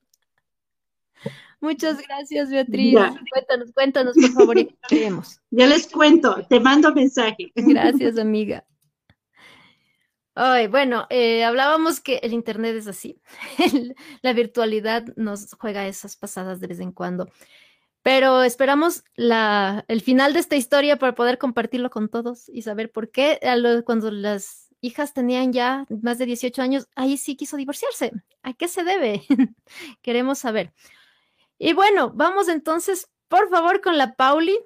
Muchas gracias, Beatriz. Cuéntanos, cuéntanos, por favor, y (laughs) Ya les cuento, te mando mensaje. Gracias, (laughs) amiga. Ay, bueno, eh, hablábamos que el Internet es así. (laughs) la virtualidad nos juega esas pasadas de vez en cuando. Pero esperamos la, el final de esta historia para poder compartirlo con todos y saber por qué cuando las hijas tenían ya más de 18 años, ahí sí quiso divorciarse. ¿A qué se debe? Queremos saber. Y bueno, vamos entonces, por favor, con la Pauli.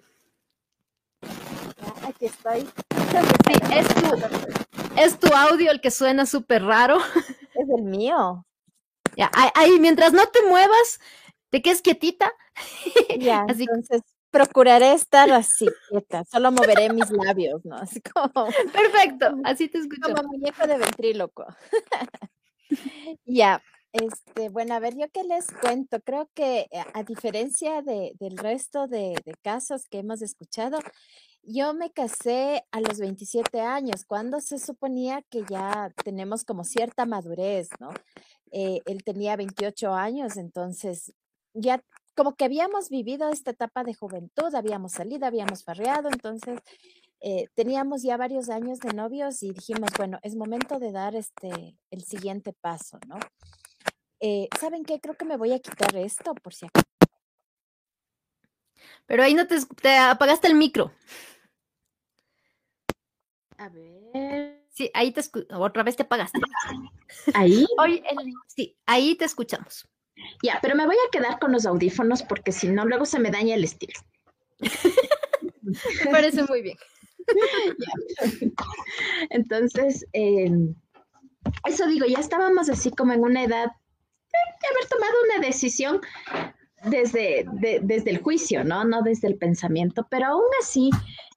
Aquí estoy. Sí, es tu, es tu audio el que suena súper raro. (laughs) Es el mío. Ya, ahí, mientras no te muevas, te quedes quietita. (laughs) Ya, así. entonces procuraré estar así, quieta. Solo moveré mis labios, ¿no? Así como. Perfecto, así te escucho. Como muñeco de ventríloco. (laughs) ya, este, bueno, a ver, yo qué les cuento. Creo que eh, a, diferencia de, del resto de, casos que hemos escuchado, yo me casé a los 27 años, cuando se suponía que ya tenemos como cierta madurez, ¿no? Eh, él tenía 28 años, entonces ya como que habíamos vivido esta etapa de juventud, habíamos salido, habíamos farreado, entonces eh, teníamos ya varios años de novios y dijimos, bueno, es momento de dar este, el siguiente paso, ¿no? Eh, ¿Saben qué? Creo que me voy a quitar esto por si acaso. Pero ahí no te, te apagaste el micro. A ver. Sí, ahí te otra vez te apagaste. ¿Ahí? (laughs) Hoy, sí, ahí te escuchamos. Ya, pero me voy a quedar con los audífonos porque si no, luego se me daña el estilo. me parece muy bien. (laughs) Entonces, em, eso digo, ya estábamos así como en una edad haber tomado una decisión desde, desde el juicio, ¿no? No desde el pensamiento, pero aún así,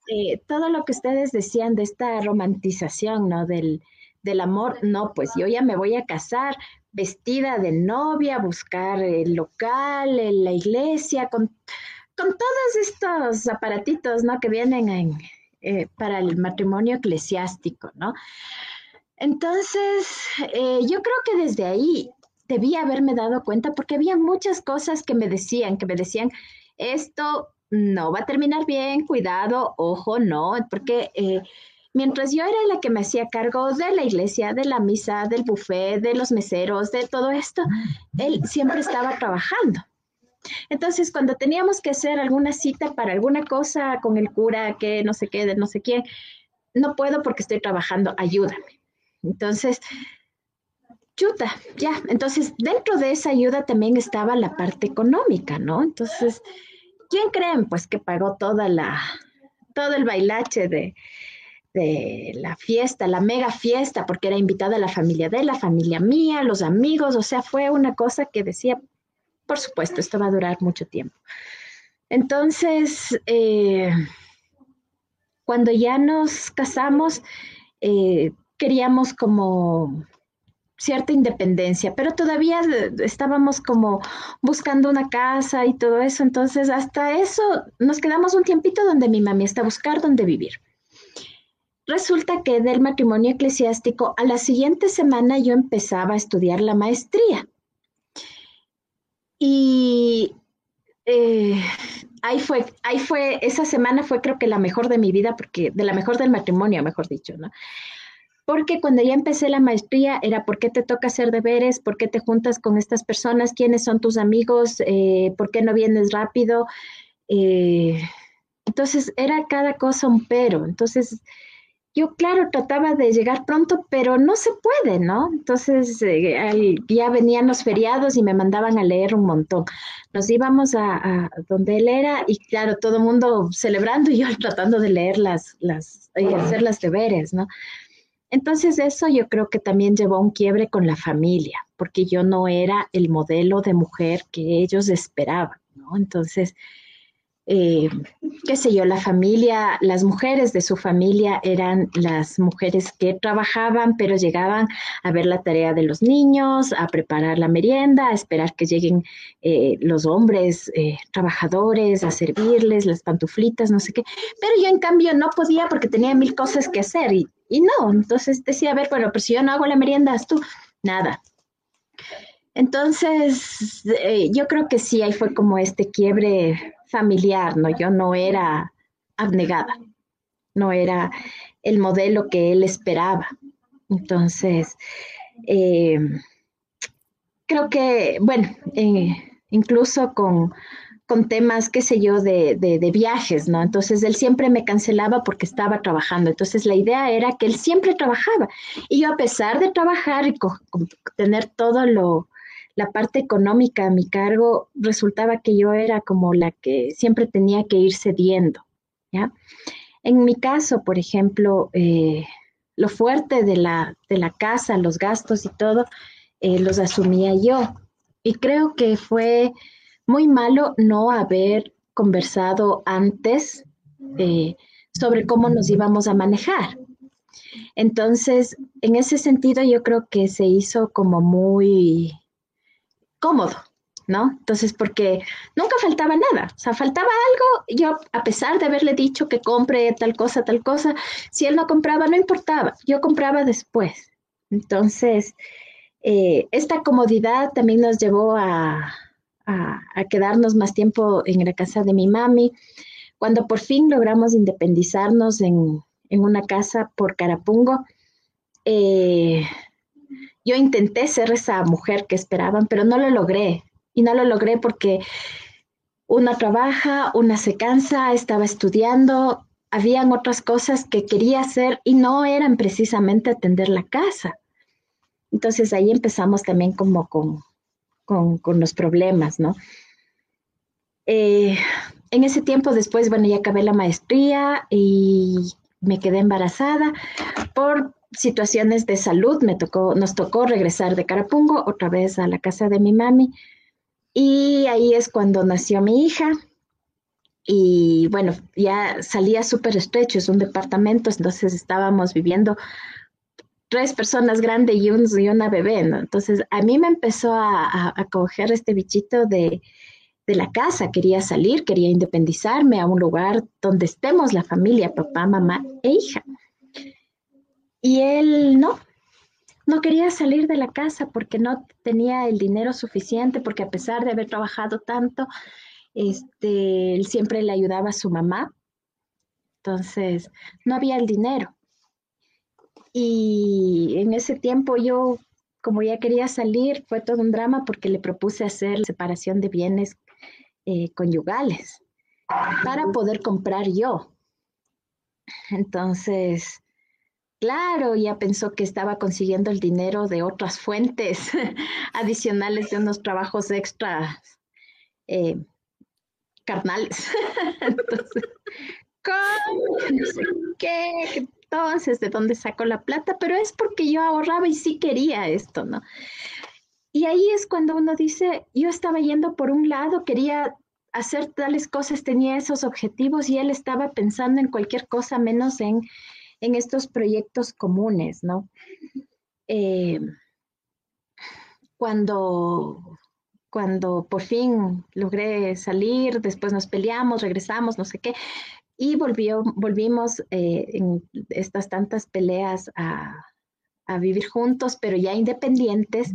eh, todo lo que ustedes decían de esta romantización, ¿no? Del, del amor, no, pues yo ya me voy a casar vestida de novia, buscar el local, la iglesia, con, con todos estos aparatitos, ¿no? Que vienen en, eh, para el matrimonio eclesiástico, ¿no? Entonces, eh, yo creo que desde ahí debía haberme dado cuenta porque había muchas cosas que me decían, que me decían, esto no va a terminar bien, cuidado, ojo, no, porque eh, mientras yo era la que me hacía cargo de la iglesia, de la misa, del buffet, de los meseros, de todo esto, él siempre estaba trabajando. Entonces, cuando teníamos que hacer alguna cita para alguna cosa con el cura, que no sé qué, de no sé quién, no puedo porque estoy trabajando, ayúdame. Entonces, chuta, ya. Entonces, dentro de esa ayuda también estaba la parte económica, ¿no? Entonces, ¿quién creen? Pues que pagó toda la, todo el bailache de, de la fiesta, la mega fiesta, porque era invitada la familia de la familia mía, los amigos, o sea, fue una cosa que decía, por supuesto, esto va a durar mucho tiempo. Entonces, eh, cuando ya nos casamos, eh, queríamos como cierta independencia, pero todavía estábamos como buscando una casa y todo eso, entonces hasta eso nos quedamos un tiempito donde mi mami está a buscar dónde vivir. Resulta que del matrimonio eclesiástico a la siguiente semana yo empezaba a estudiar la maestría. Y eh, ahí fue, ahí fue, esa semana fue creo que la mejor de mi vida, porque de la mejor del matrimonio, mejor dicho, ¿no? Porque cuando ya empecé la maestría era por qué te toca hacer deberes, por qué te juntas con estas personas, quiénes son tus amigos, eh, por qué no vienes rápido. Eh, entonces era cada cosa un pero. Entonces yo, claro, trataba de llegar pronto, pero no se puede, ¿no? Entonces eh, ya venían los feriados y me mandaban a leer un montón. Nos íbamos a, donde él era y, claro, todo el mundo celebrando y yo (laughs) tratando de leer las, las, y hacer las deberes, ¿no? Entonces eso yo creo que también llevó a un quiebre con la familia, porque yo no era el modelo de mujer que ellos esperaban, ¿no? Entonces, eh, qué sé yo, la familia, las mujeres de su familia eran las mujeres que trabajaban, pero llegaban a ver la tarea de los niños, a preparar la merienda, a esperar que lleguen eh, los hombres eh, trabajadores, a servirles las pantuflitas, no sé qué. Pero yo en cambio no podía porque tenía mil cosas que hacer y, y no, entonces decía, a ver, bueno, pero si yo no hago la merienda, tú, nada. Entonces, yo creo que sí, ahí fue como este quiebre familiar, ¿no? Yo no era abnegada, no era el modelo que él esperaba. Entonces, eh, creo que, bueno, eh, incluso con, con, temas, qué sé yo, de, de, viajes, ¿no? Entonces, él siempre me cancelaba porque estaba trabajando. Entonces, la idea era que él siempre trabajaba. Y yo, a pesar de trabajar y tener todo lo, la parte económica a mi cargo, resultaba que yo era como la que siempre tenía que ir cediendo, ¿ya? En mi caso, por ejemplo, eh, lo fuerte de la, de la casa, los gastos y todo, eh, los asumía yo. Y creo que fue muy malo no haber conversado antes eh, sobre cómo nos íbamos a manejar. Entonces, en ese sentido, yo creo que se hizo como muy cómodo, ¿no? Entonces, porque nunca faltaba nada, o sea, faltaba algo, yo a pesar de haberle dicho que compre tal cosa, tal cosa, si él no compraba, no importaba, yo compraba después. Entonces, eh, esta comodidad también nos llevó a, quedarnos más tiempo en la casa de mi mami. Cuando por fin logramos independizarnos en, una casa por Carapungo, eh, yo intenté ser esa mujer que esperaban, pero no lo logré. Y no lo logré porque una trabaja, una se cansa, estaba estudiando, habían otras cosas que quería hacer y no eran precisamente atender la casa. Entonces ahí empezamos también como con, con, los problemas, ¿no? Eh, en ese tiempo después, bueno, ya acabé la maestría y me quedé embarazada por situaciones de salud, me tocó, nos tocó regresar de Carapungo otra vez a la casa de mi mami. Y ahí es cuando nació mi hija. Y bueno, ya salía súper estrecho, es un departamento, entonces estábamos viviendo tres personas grandes y, un, y una bebé. Entonces a mí me empezó a, a, coger este bichito de, de la casa, quería salir, quería independizarme a un lugar donde estemos la familia, papá, mamá e hija. Y él no, no quería salir de la casa porque no tenía el dinero suficiente, porque a pesar de haber trabajado tanto, este, él siempre le ayudaba a su mamá. Entonces, no había el dinero. Y en ese tiempo yo, como ya quería salir, fue todo un drama porque le propuse hacer separación de bienes eh, conyugales para poder comprar yo. Entonces, claro, ya pensó que estaba consiguiendo el dinero de otras fuentes (laughs) adicionales de unos trabajos extras eh, carnales. (laughs) Entonces, ¿cómo? Qué. Entonces, ¿de dónde saco la plata? Pero es porque yo ahorraba y sí quería esto, ¿no? Y ahí es cuando uno dice, yo estaba yendo por un lado, quería hacer tales cosas, tenía esos objetivos y él estaba pensando en cualquier cosa menos en, en estos proyectos comunes, ¿no? Eh, cuando, cuando por fin logré salir, después nos peleamos, regresamos, no sé qué, y volvimos eh, en estas tantas peleas a, a, vivir juntos, pero ya independientes.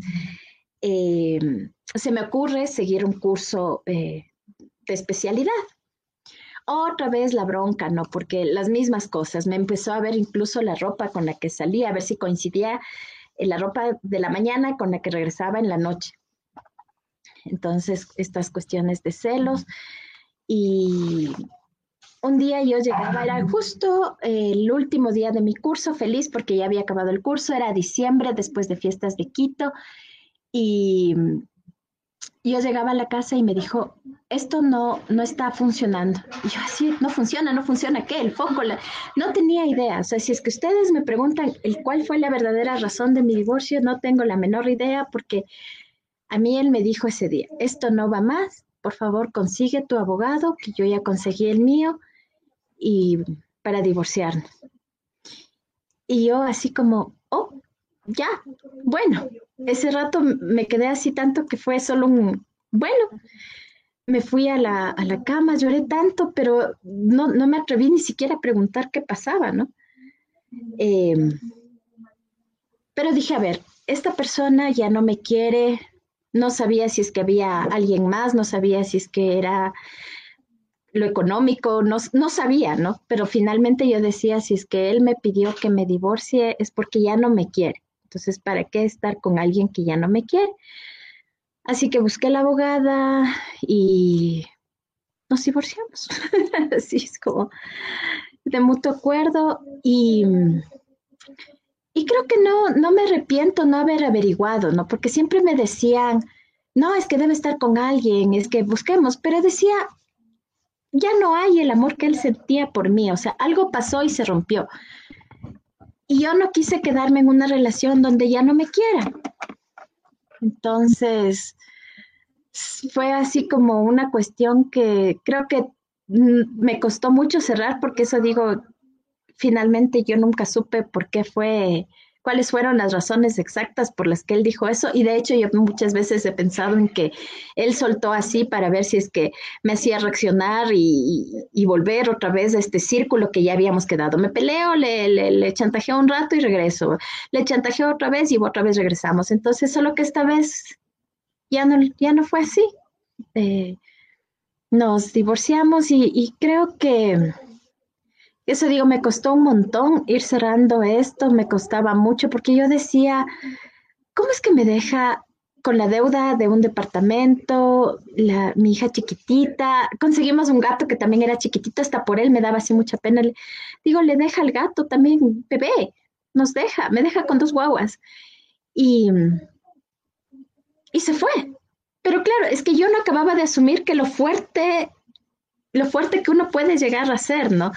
Eh, se me ocurre seguir un curso de especialidad. Otra vez la bronca, ¿no? Porque las mismas cosas. Me empezó a ver incluso la ropa con la que salía, a ver si coincidía la ropa de la mañana con la que regresaba en la noche. Entonces, estas cuestiones de celos. Y un día yo llegaba, era justo el último día de mi curso, feliz porque ya había acabado el curso, era diciembre después de fiestas de Quito. Y yo llegaba a la casa y me dijo, esto no, no está funcionando. Y yo así, no funciona, no funciona, ¿qué? El foco, no tenía idea. O sea, si es que ustedes me preguntan el cuál fue la verdadera razón de mi divorcio, no tengo la menor idea porque a mí él me dijo ese día, esto no va más, por favor consigue tu abogado, que yo ya conseguí el mío, y para divorciarnos. Y yo así como, oh, ya, bueno, ese rato me quedé así tanto que fue solo un, bueno, me fui a la, a la cama, lloré tanto, pero no, no, me atreví ni siquiera a preguntar qué pasaba, ¿no? Em, pero dije, a ver, esta persona ya no me quiere, no sabía si es que había alguien más, no sabía si es que era lo económico, no, no, sabía, ¿no? Pero finalmente yo decía, si es que él me pidió que me divorcie, es porque ya no me quiere. Entonces, ¿para qué estar con alguien que ya no me quiere? Así que busqué a la abogada y nos divorciamos. (laughs) Así es como de mutuo acuerdo y, y creo que no, no me arrepiento no haber averiguado, ¿no? Porque siempre me decían, no, es que debe estar con alguien, es que busquemos, pero decía, ya no hay el amor que él sentía por mí, o sea, algo pasó y se rompió. Y yo no quise quedarme en una relación donde ya no me quiera. Entonces, fue así como una cuestión que creo que mm, me costó mucho cerrar porque eso digo, finalmente yo nunca supe por qué fue cuáles fueron las razones exactas por las que él dijo eso. Y de hecho yo muchas veces he pensado en que él soltó así para ver si es que me hacía reaccionar y, volver otra vez a este círculo que ya habíamos quedado. Me peleo, le, le, chantajeo un rato y regreso. Le chantajeo otra vez y otra vez regresamos. Entonces solo que esta vez ya no, ya no fue así. Eh, nos divorciamos y creo que eso digo, me costó un montón ir cerrando esto, me costaba mucho porque yo decía, ¿cómo es que me deja con la deuda de un departamento, la, mi hija chiquitita, conseguimos un gato que también era chiquitito, hasta por él me daba así mucha pena. digo, le deja al gato también, bebé, nos deja, me deja con dos guaguas. Y, y se fue. Pero claro, es que yo no acababa de asumir que lo fuerte, lo fuerte que uno puede llegar a ser, ¿no?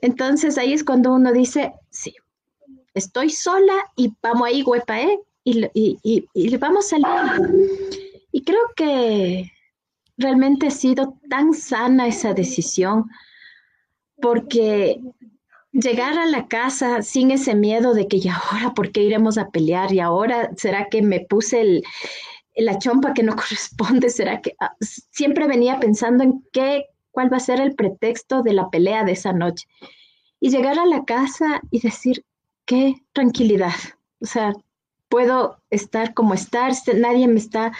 Entonces ahí es cuando uno dice, sí, estoy sola y vamos ahí, huepa, ¿eh? Y, y, y, vamos a salir. Y creo que realmente ha sido tan sana esa decisión, porque llegar a la casa sin ese miedo de que ya ahora, ¿por qué iremos a pelear? Y ahora, ¿será que me puse el, la chompa que no (laughs) corresponde? ¿Será que ah, siempre venía pensando en qué cuál va a ser el pretexto de la pelea de esa noche. Y llegar a la casa y decir, qué tranquilidad. O sea, puedo estar como estar, nadie me está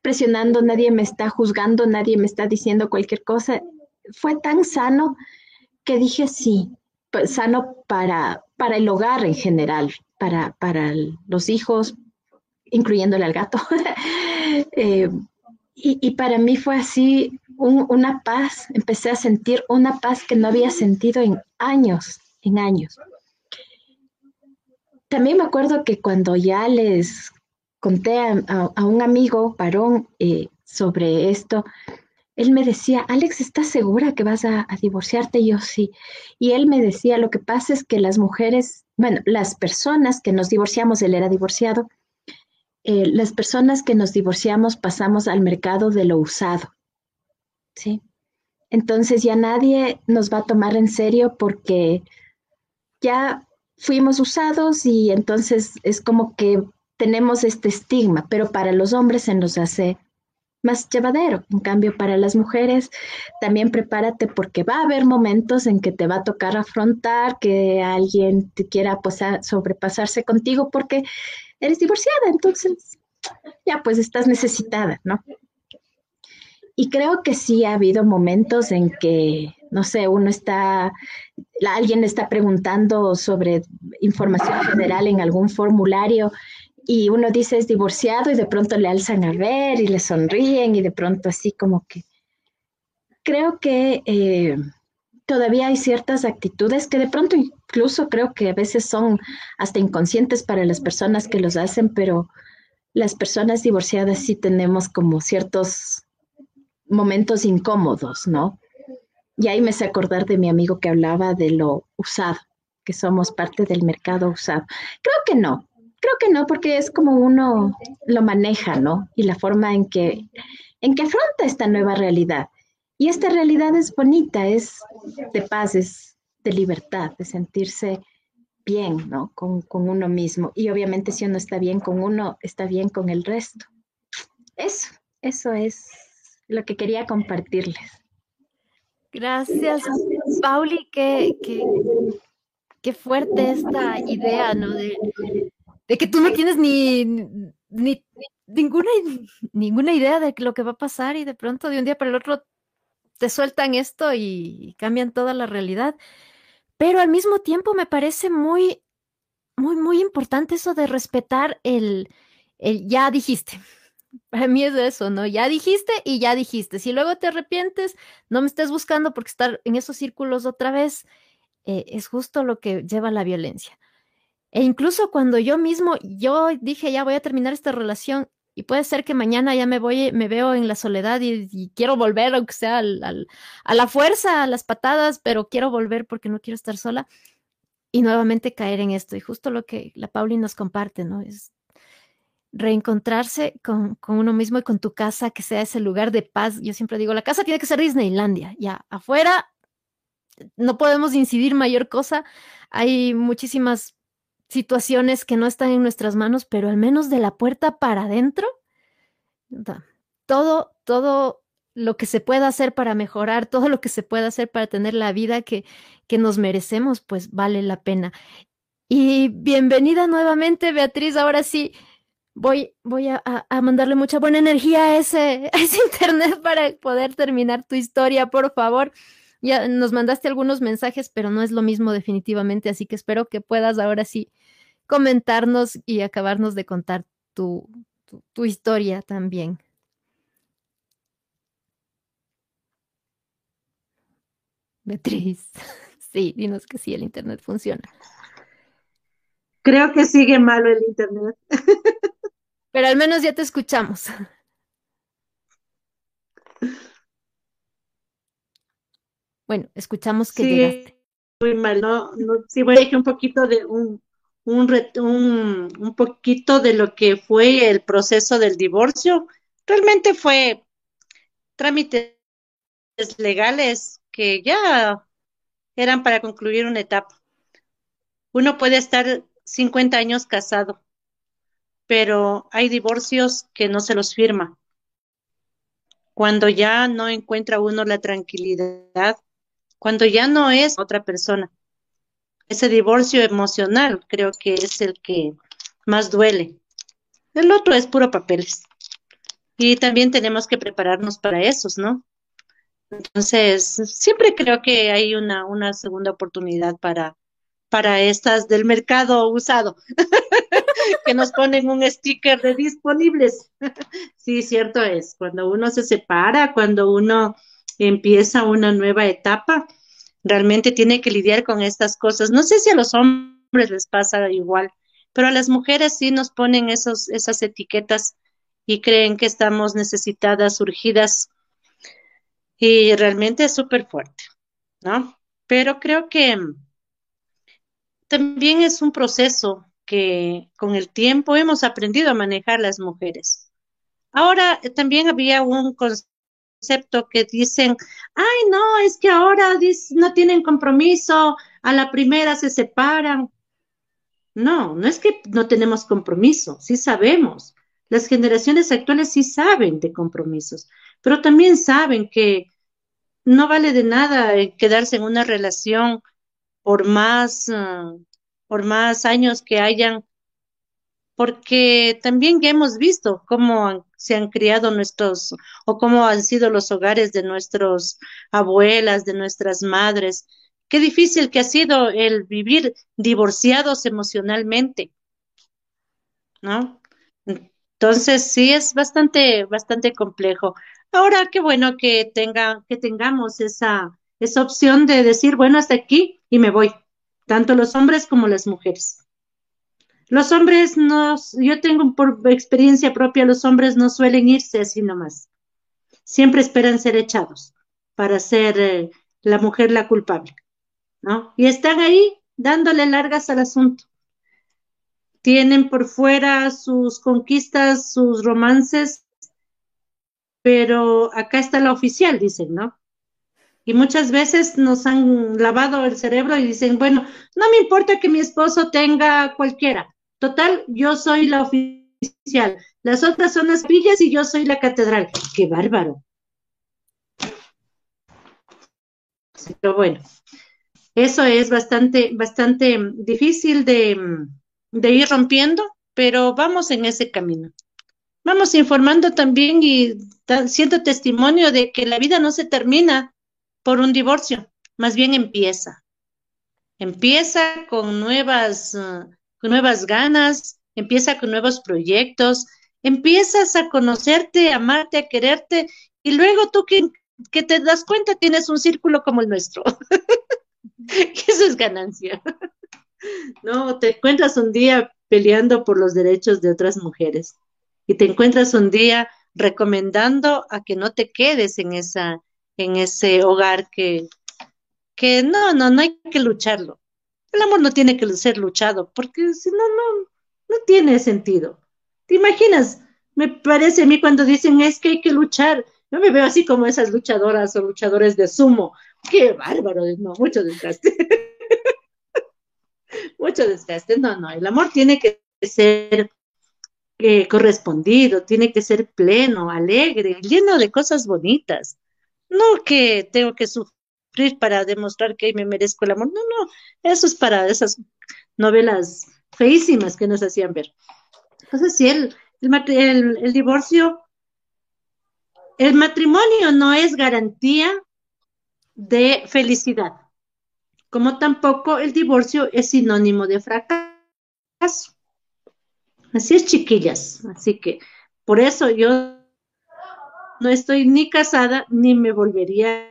presionando, nadie me está juzgando, nadie me está diciendo cualquier cosa. Fue tan sano que dije sí, sano para, para el hogar en general, para, para los hijos, incluyéndole al gato. (laughs) Eh, y, para mí fue así una paz, empecé a sentir una paz que no había sentido en años, en años. También me acuerdo que cuando ya les conté a, un amigo varón eh, sobre esto, él me decía, Alex, ¿estás segura que vas a, divorciarte? Y yo sí. Y él me decía, lo que pasa es que las mujeres, bueno, las personas que nos divorciamos, él era divorciado, eh, las personas que nos divorciamos pasamos al mercado de lo usado. ¿Sí? Entonces ya nadie nos va a tomar en serio porque ya fuimos usados y entonces es como que tenemos este estigma, pero para los hombres se nos hace más llevadero. En cambio, para las mujeres, también prepárate porque va a haber momentos en que te va a tocar afrontar que alguien te quiera sobrepasarse contigo porque eres divorciada, entonces ya pues estás necesitada, ¿no? Y creo que sí ha habido momentos en que, no sé, uno está, alguien está preguntando sobre información general en algún formulario y uno dice es divorciado y de pronto le alzan a ver y le sonríen y de pronto así como que creo que eh, todavía hay ciertas actitudes que de pronto incluso creo que a veces son hasta inconscientes para las personas que los hacen, pero las personas divorciadas sí tenemos como ciertos momentos incómodos, ¿no? Y ahí me hace acordar de mi amigo que hablaba de lo usado, que somos parte del mercado usado. Creo que no, Creo que no, porque es como uno lo maneja, ¿no? Y la forma en que, en que afronta esta nueva realidad. Y esta realidad es bonita, es de paz, es de libertad, de sentirse bien, ¿no? Con, con uno mismo. Y obviamente si uno está bien con uno, está bien con el resto. Eso, eso es lo que quería compartirles. Gracias, Pauli, qué, qué, qué fuerte esta idea, ¿no? De, que tú no tienes ni, ni ninguna, ninguna idea de lo que va a pasar y de pronto de un día para el otro te sueltan esto y cambian toda la realidad. Pero al mismo tiempo me parece muy, muy, muy importante eso de respetar el, el ya dijiste. (laughs) Para mí es eso, ¿no? Ya dijiste y ya dijiste. Si luego te arrepientes, no me estés buscando porque estar en esos círculos otra vez eh, es justo lo que lleva a la violencia. E incluso cuando yo mismo, yo dije, ya voy a terminar esta relación y puede ser que mañana ya me voy, me veo en la soledad y, quiero volver, aunque sea a la fuerza, a las patadas, pero quiero volver porque no quiero estar sola y nuevamente caer en esto. Y justo lo que la Pauli nos comparte, ¿no? Es reencontrarse con, con, uno mismo y con tu casa, que sea ese lugar de paz. Yo siempre digo, la casa tiene que ser Disneylandia, ya afuera no podemos incidir mayor cosa. Hay muchísimas situaciones que no están en nuestras manos, pero al menos de la puerta para adentro, todo, todo lo que se pueda hacer para mejorar, todo lo que se pueda hacer para tener la vida que, que nos merecemos, pues vale la pena. Y bienvenida nuevamente, Beatriz. Ahora sí, voy, voy a, a mandarle mucha buena energía a ese, (laughs) a ese internet para poder terminar tu historia, por favor. Ya nos mandaste algunos mensajes, pero no es lo mismo definitivamente, así que espero que puedas ahora sí comentarnos y acabarnos de contar tu, tu, historia también. Beatriz, (laughs) sí, dinos que sí, el Internet funciona. Creo que sigue malo el Internet. (laughs) Pero al menos ya te escuchamos. Bueno, escuchamos que llegaste. Muy mal, no, sí voy a decir un poquito de un, un, un, un poquito de lo que fue el proceso del divorcio. Realmente fue trámites legales que ya eran para concluir una etapa. Uno puede estar 50 años casado, pero hay divorcios que no se los firma. Cuando ya no encuentra uno la tranquilidad cuando ya no es otra persona. Ese divorcio emocional creo que es el que más duele, El otro es puro papeles. Y también tenemos que prepararnos para esos, ¿no? Entonces, siempre creo que hay una, una segunda oportunidad para, para estas del mercado usado, (laughs) que nos ponen un sticker de disponibles. (laughs) sí, cierto es, cuando uno se separa, cuando uno empieza una nueva etapa, realmente tiene que lidiar con estas cosas. No sé si a los hombres les pasa igual, pero a las mujeres sí nos ponen esos, esas etiquetas y creen que estamos necesitadas, surgidas, y realmente es súper fuerte, ¿no? Pero creo que también es un proceso que con el tiempo hemos aprendido a manejar las mujeres. Ahora también había un concepto que dicen, ay, no, es que ahora no tienen compromiso, a la primera se separan. No, no es que no tenemos compromiso, sí sabemos. Las generaciones actuales sí saben de compromisos, pero también saben que no vale de nada quedarse en una relación por más, ah, por más años que hayan, porque también ya hemos visto cómo se han criado nuestros, o cómo han sido los hogares de nuestras abuelas, de nuestras madres. Qué difícil que ha sido el vivir divorciados emocionalmente, ¿no? Entonces sí es bastante, bastante complejo. Ahora qué bueno que tenga, que tengamos esa, esa opción de decir, bueno, hasta aquí y me voy, tanto los hombres como las mujeres. Los hombres no, yo tengo por experiencia propia, los hombres no suelen irse así nomás. Siempre esperan ser echados para ser eh, la mujer la culpable, ¿no? Y están ahí dándole largas al asunto. Tienen por fuera sus conquistas, sus romances, pero acá está la oficial, dicen, ¿no? Y muchas veces nos han lavado el cerebro y dicen, bueno, no me importa que mi esposo tenga cualquiera. Total, yo soy la oficial. Las otras son las villas y yo soy la catedral. ¡Qué bárbaro! Pero bueno, eso es bastante, bastante difícil de, de ir rompiendo, pero vamos en ese camino. Vamos informando también y siendo testimonio de que la vida no se termina por un divorcio, más bien empieza. Empieza con nuevas, con nuevas ganas, empieza con nuevos proyectos, empiezas a conocerte, a amarte, a quererte, y luego tú que, que te das cuenta tienes un círculo como el nuestro. (laughs) eso es ganancia. no, te encuentras un día peleando por los derechos de otras mujeres y te encuentras un día recomendando a que no te quedes en esa en ese hogar que, que no, no, no hay que lucharlo. El amor no tiene que ser luchado, porque si no, no, no tiene sentido. ¿Te imaginas? Me parece a mí cuando dicen es que hay que luchar. Yo me veo así como esas luchadoras o luchadores de sumo. Qué bárbaro, no, mucho desgaste. (laughs) mucho desgaste. No, no, el amor tiene que ser eh, correspondido, tiene que ser pleno, alegre, lleno de cosas bonitas. No que tengo que sufrir para demostrar que me merezco el amor. No, no, eso es para esas novelas feísimas que nos hacían ver. Entonces, si el, el, el divorcio, el matrimonio no es garantía de felicidad, como tampoco el divorcio es sinónimo de fracaso. Así es, chiquillas. Así que por eso yo no estoy ni casada ni me volvería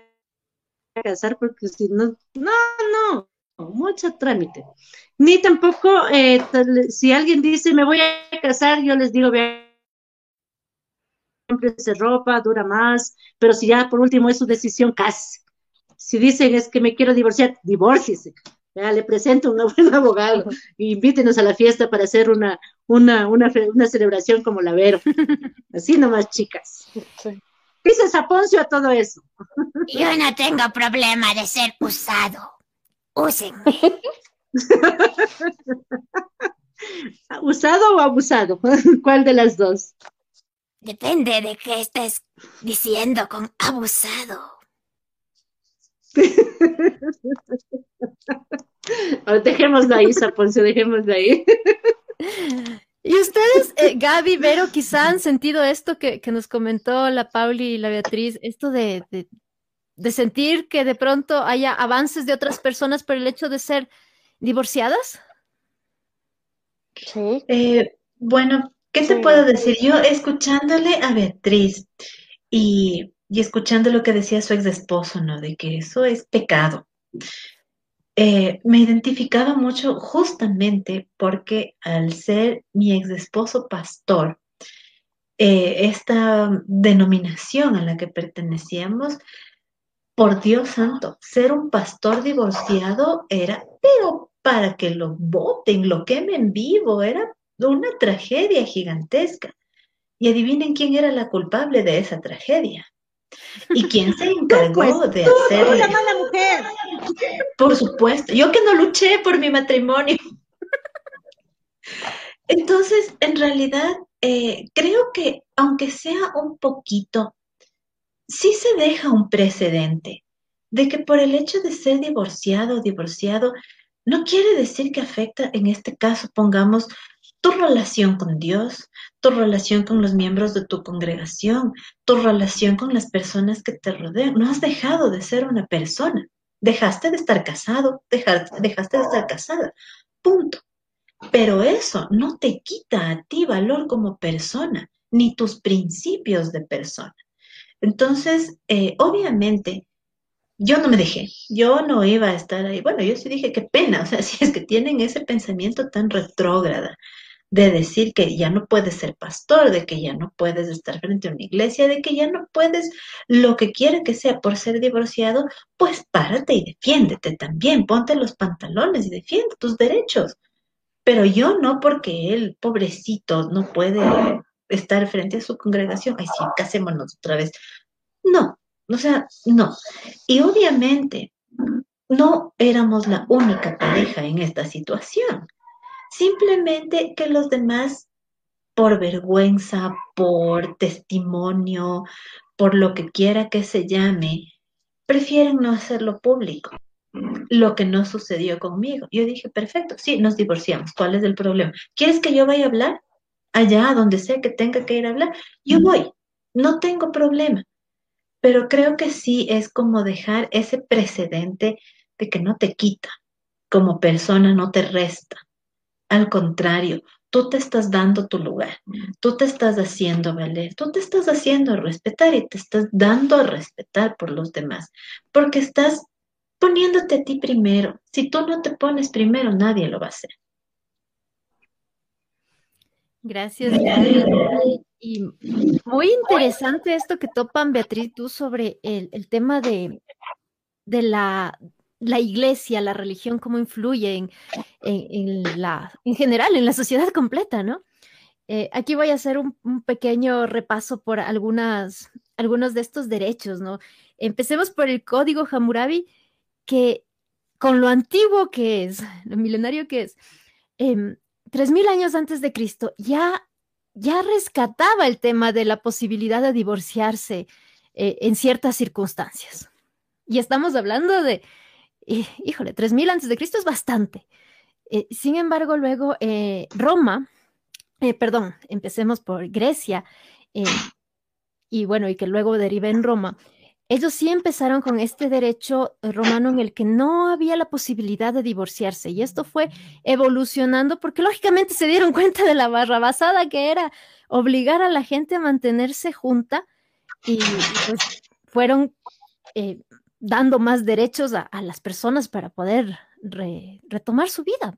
a casar porque si no, no, no, mucho trámite. Ni tampoco, eh, si alguien dice me voy a casar, yo les digo, vean, se ropa, dura más, pero si ya por último es su decisión, casi. Si dicen es que me quiero divorciar, divórciese. Ya, le presento un buen (laughs) abogado, invítenos a la fiesta para hacer una, una, una, una celebración como la Vero. (laughs) Así nomás, chicas. Sí. Dice Saponcio a todo eso. (laughs) Yo no tengo problema de ser usado. Úsenme. (laughs) ¿Usado o abusado? ¿Cuál de las dos? Depende de qué estés diciendo con abusado. dejémoslo ahí, Saponcio, dejémoslo ahí. Y ustedes, eh, Gaby, Vero, quizá han sentido esto que, nos comentó la Pauli y la Beatriz, esto de, de, sentir que de pronto haya avances de otras personas por el hecho de ser divorciadas. Sí. Eh, bueno, ¿qué te puedo decir? Yo escuchándole a Beatriz y, y escuchando lo que decía su ex esposo, ¿no? De que eso es pecado. Eh, me identificaba mucho justamente porque al ser mi ex esposo pastor, eh, esta denominación a la que pertenecíamos, por Dios santo, ser un pastor divorciado era, pero para que lo voten, lo quemen vivo, era una tragedia gigantesca. Y adivinen quién era la culpable de esa tragedia. ¿Y quién se encargó pues, de hacerle? Una mala mujer. Por supuesto, yo que no luché por mi matrimonio. Entonces, en realidad, eh, creo que aunque sea un poquito, sí se deja un precedente de que por el hecho de ser divorciado o divorciado, no quiere decir que afecta, en este caso, pongamos, tu relación con Dios, tu relación con los miembros de tu congregación, tu relación con las personas que te rodean. No has dejado de ser una persona. Dejaste de estar casado, dejaste, de estar casada. Punto. Pero eso no te quita a ti valor como persona, ni tus principios de persona. Entonces, eh, obviamente, yo no me dejé, yo no iba a estar ahí. Bueno, yo sí dije, qué pena, o sea, (laughs) si es que tienen ese pensamiento tan retrógrada de decir que ya no puedes ser pastor, de que ya no puedes estar frente a una iglesia, de que ya no puedes lo que quiera que sea por ser divorciado, pues párate y defiéndete también, ponte los pantalones y defiende tus derechos. Pero yo no porque él, pobrecito, no puede estar frente a su congregación. Ay, sí, casémonos otra vez. No, o sea, no. Y obviamente no éramos la única pareja en esta situación. Simplemente que los demás, por vergüenza, por testimonio, por lo que quiera que se llame, prefieren no hacerlo público. Lo que no sucedió conmigo. Yo dije, perfecto, sí, nos divorciamos. ¿Cuál es el problema? ¿Quieres que yo vaya a hablar? Allá, donde sea que tenga que ir a hablar. Yo voy, no tengo problema. Pero creo que sí es como dejar ese precedente de que no te quita, como persona no te resta. Al contrario, tú te estás dando tu lugar, tú te estás haciendo valer, tú te estás haciendo respetar y te estás dando a respetar por los demás, porque estás poniéndote a ti primero. Si tú no te pones primero, nadie lo va a hacer. Gracias. Y muy interesante esto que topan, Beatriz, tú sobre el, tema de, de la, la iglesia, la religión, cómo influye en, en, la, en general, en la sociedad (laughs) completa, ¿no? Eh, aquí voy a hacer un, pequeño repaso por algunas, algunos de estos derechos, ¿no? Empecemos por el código Hammurabi, que con lo antiguo que es, lo milenario que es, em, tres mil años antes de Cristo, ya, ya rescataba el tema de la posibilidad de divorciarse eh, en ciertas circunstancias. Y estamos hablando de, híjole, 3000 antes de Cristo es bastante. Eh, sin embargo, luego eh, Roma, eh, perdón, empecemos por Grecia, y bueno, y que luego deriva en Roma, ellos sí empezaron con este derecho romano en el que no había la posibilidad de divorciarse y esto fue evolucionando porque lógicamente se dieron cuenta de la barrabasada que era obligar a la gente a mantenerse junta y, pues fueron dando más derechos a, las personas para poder retomar su vida.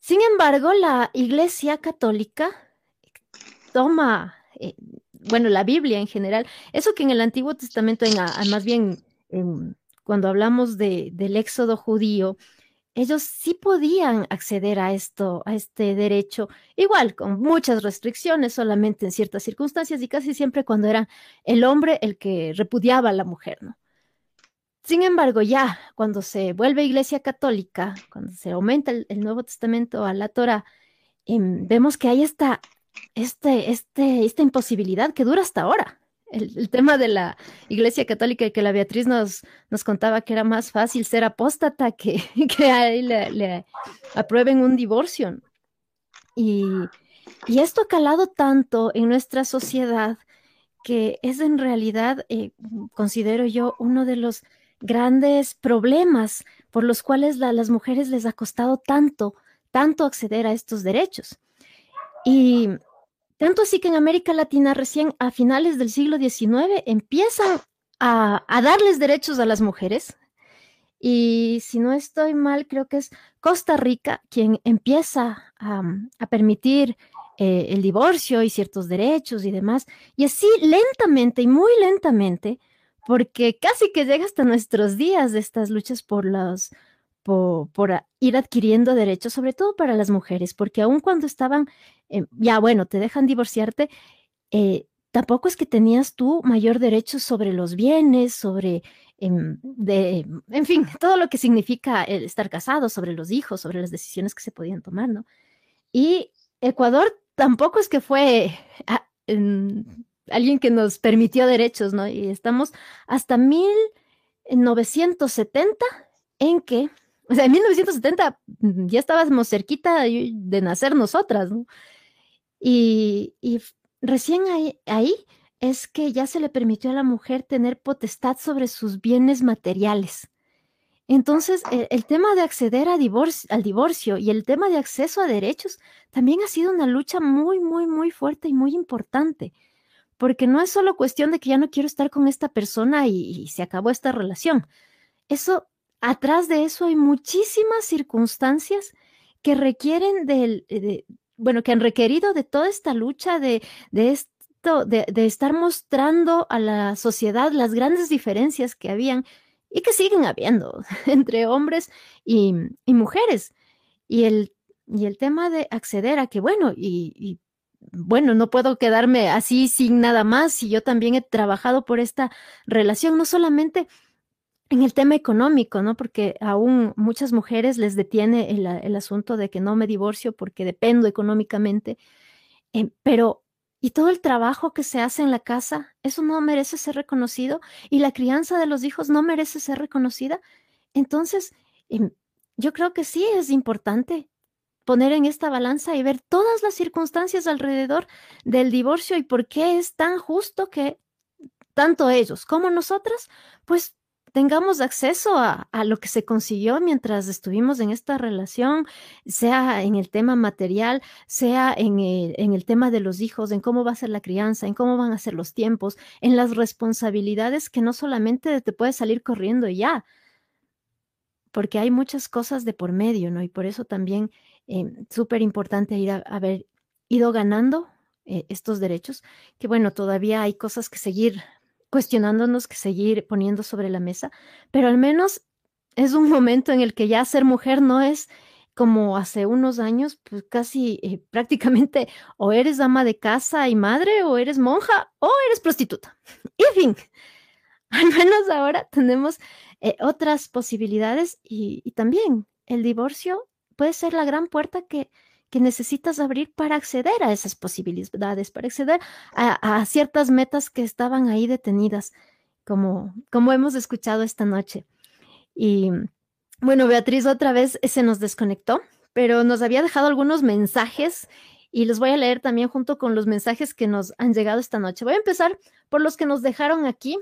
Sin embargo, la Iglesia Católica toma, eh, bueno, la Biblia en general, eso que en el Antiguo Testamento, en, más bien cuando hablamos del éxodo judío, ellos sí podían acceder a esto, a este derecho, igual con muchas restricciones, solamente en ciertas circunstancias y casi siempre cuando era el hombre el que repudiaba a la mujer, ¿no? Sin embargo, ya cuando se vuelve Iglesia Católica, cuando se aumenta el, Nuevo Testamento a la Torah, em, vemos que hay esta, este, este, esta imposibilidad que dura hasta ahora. El, tema de la Iglesia Católica y que la Beatriz nos, contaba que era más fácil ser apóstata que, (laughs) que a le, aprueben un divorcio. Y, y esto ha calado tanto en nuestra sociedad que es en realidad, eh, considero yo, uno de los grandes problemas por los cuales a las mujeres les ha costado tanto, tanto acceder a estos derechos. Y tanto así que en América Latina recién a finales del siglo XIX empiezan a, darles derechos a las mujeres. Y si no estoy mal, creo que es Costa Rica quien empieza a, permitir eh, el divorcio y ciertos derechos y demás. Y así lentamente y muy lentamente, porque casi que llega hasta nuestros días de estas luchas por los, por, ir adquiriendo derechos, sobre todo para las mujeres, porque aun cuando estaban, eh, ya bueno, te dejan divorciarte, eh, tampoco es que tenías tú mayor derecho sobre los bienes, sobre, em, de, en fin, (laughs) todo lo que significa estar casado, sobre los hijos, sobre las decisiones que se podían tomar, ¿no? Y Ecuador tampoco es que fue ah, alguien que nos permitió derechos, ¿no? Y estamos hasta 1970 en que o sea, en 1970 mm, ya estábamos cerquita de nacer nosotras, ¿no? Y, recién ahí, es que ya se le permitió a la mujer tener potestad sobre sus bienes materiales. Entonces, e, el, tema de acceder a al divorcio y el tema de acceso a derechos también ha sido una lucha muy, muy, muy fuerte y muy importante, porque no es solo cuestión de que ya no quiero estar con esta persona y se acabó esta relación. Eso atrás de eso hay muchísimas circunstancias que requieren del, de, bueno, que han requerido de toda esta lucha, de, de esto, de, estar mostrando a la sociedad las grandes diferencias que habían y que siguen habiendo (laughs) entre hombres y, mujeres. Y el, y el tema de acceder a que, bueno, y bueno, no puedo quedarme así sin nada más y yo también he trabajado por esta relación, no solamente en el tema económico, ¿no? Porque aún muchas mujeres les detiene el, asunto de que no me divorcio porque dependo económicamente, eh, pero y todo el trabajo que se hace en la casa, eso no merece ser reconocido y la crianza de los hijos no merece ser reconocida. Entonces, em, yo creo que sí es importante poner en esta balanza y ver todas las circunstancias alrededor del divorcio y por qué es tan justo que tanto ellos como nosotras, pues tengamos acceso a, lo que se consiguió mientras estuvimos en esta relación, sea en el tema material, sea en el, en el tema de los hijos, en cómo va a ser la crianza, en cómo van a ser los tiempos, en las responsabilidades que no solamente te puedes salir corriendo y ya, porque hay muchas cosas de por medio, ¿no? Y por eso también eh, súper importante ir a, haber ido ganando eh, estos derechos, que bueno, todavía hay cosas que seguir cuestionándonos que seguir poniendo sobre la mesa, pero al menos es un (laughs) momento en el que ya ser mujer no es como hace unos años, pues casi eh, prácticamente o eres ama de casa y madre, o eres monja, o eres prostituta. (laughs) En fin, (laughs) al menos ahora tenemos eh, otras posibilidades y, y también el divorcio puede ser la gran puerta que que necesitas abrir para acceder a esas posibilidades, para acceder a, ciertas metas que estaban ahí detenidas, como, como hemos escuchado esta noche. Y bueno, Beatriz otra vez se nos desconectó, pero nos había dejado algunos mensajes y los voy a leer también junto con los mensajes que nos han llegado esta noche. Voy a empezar por los que nos dejaron aquí.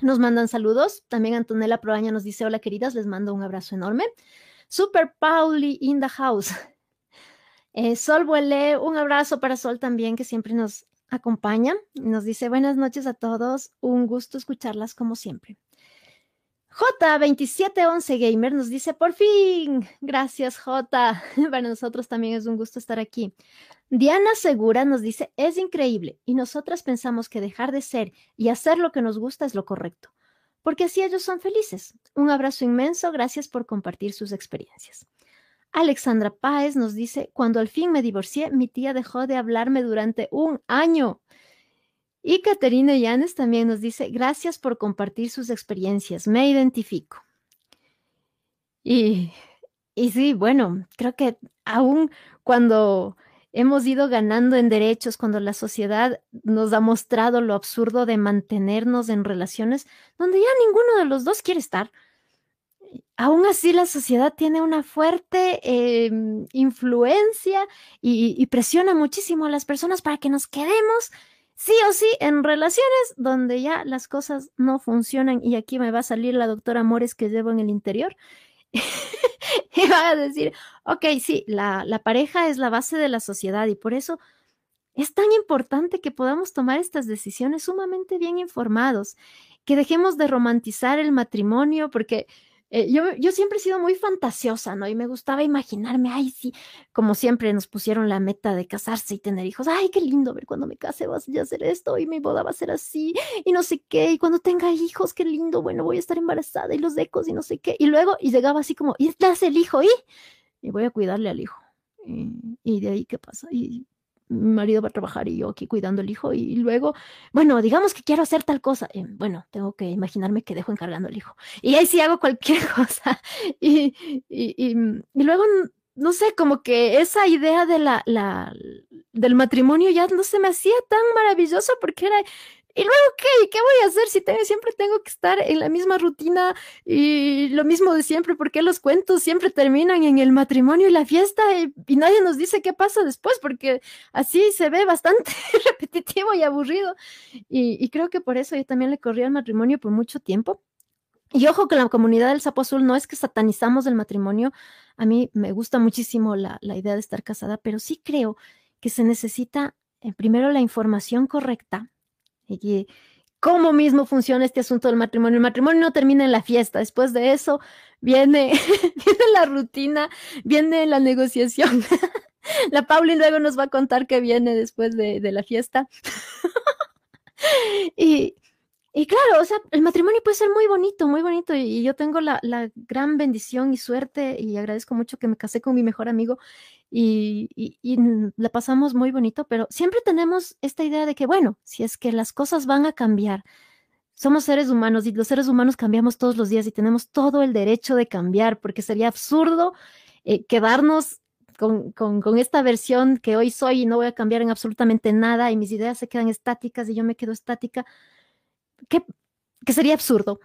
Nos mandan saludos. También Antonella Proaña nos dice, hola queridas, les mando un abrazo enorme. Super Pauli in the house. Eh, Sol Vuele, un abrazo para Sol también, que siempre nos acompaña. Nos dice buenas noches a todos, un gusto escucharlas como siempre. J2711 Gamer nos dice por fin, gracias J, (laughs) para nosotros también es un gusto estar aquí. Diana Segura nos dice, es increíble y nosotras pensamos que dejar de ser y hacer lo que nos gusta es lo correcto porque así ellos son felices. Un abrazo inmenso, gracias por compartir sus experiencias. Alexandra Páez nos dice, cuando al fin me divorcié, mi tía dejó de hablarme durante un año. Y Caterina Llanes también nos dice, gracias por compartir sus experiencias, me identifico. Y, y sí, bueno, creo que aún cuando hemos ido ganando en derechos cuando la sociedad nos ha mostrado lo absurdo de mantenernos en relaciones donde ya ninguno de los dos quiere estar. aún así la sociedad tiene una fuerte em, influencia y, presiona muchísimo a las personas para que nos quedemos sí o sí en relaciones donde ya las cosas no funcionan y aquí me va a salir la doctora Mores que llevo en el interior (laughs) y va a decir, ok, sí, la, la pareja es la base de la sociedad y por eso es tan importante que podamos tomar estas decisiones sumamente bien informados, que dejemos de romantizar el matrimonio, porque eh, yo, siempre he sido muy fantasiosa, ¿no? Y me gustaba imaginarme, ay, sí, como siempre nos pusieron la meta de casarse y tener hijos, ay, qué lindo ver cuando me case vas a hacer esto y mi boda va a ser así y no sé qué, y cuando tenga hijos, qué lindo, bueno, voy a estar embarazada y los ecos y no sé qué. Y luego, y llegaba así como, y nace el hijo, y, y voy a cuidarle al hijo. Y, y de ahí, ¿qué pasa? Y mi marido va a trabajar y yo aquí cuidando el hijo y luego, bueno, digamos que quiero hacer tal cosa, eh, bueno, tengo que imaginarme que dejo encargando el hijo. Y ahí sí hago cualquier (laughs) cosa y, y, y, y luego, no sé, como que esa idea de la, la, del matrimonio ya no se me hacía tan maravilloso porque era ¿Y luego qué? ¿Qué voy a hacer si siempre tengo que estar en la misma rutina y lo mismo de siempre? ¿Por qué los cuentos siempre terminan en el matrimonio y la fiesta y, nadie nos dice qué pasa después? Porque así se ve bastante (laughs) repetitivo y aburrido. Y, creo que por eso yo también le corrí al matrimonio por mucho tiempo. Y ojo que la comunidad del Sapo Azul no es que satanizamos el matrimonio. A mí me gusta muchísimo la, la idea de estar casada, pero sí creo que se necesita eh, primero la información correcta y cómo mismo funciona este asunto del matrimonio. El matrimonio no termina en la fiesta, después de eso viene, (laughs) viene la rutina, viene la negociación. (laughs) la Pauli luego nos va a contar qué viene después de, de la fiesta. (laughs) y, y claro, o sea, el matrimonio puede ser muy bonito, muy bonito. Y, yo tengo la, la, gran bendición y suerte y agradezco mucho que me casé con mi mejor amigo y, la pasamos muy bonito, pero siempre tenemos esta idea de que, bueno, si es que las cosas van a cambiar, somos seres humanos y los seres humanos cambiamos todos los días y tenemos todo el derecho de cambiar, porque sería absurdo eh, quedarnos con, con, con, esta versión que hoy soy y no voy a cambiar en absolutamente nada y mis ideas se quedan estáticas y yo me quedo estática ¿qué, que sería absurdo.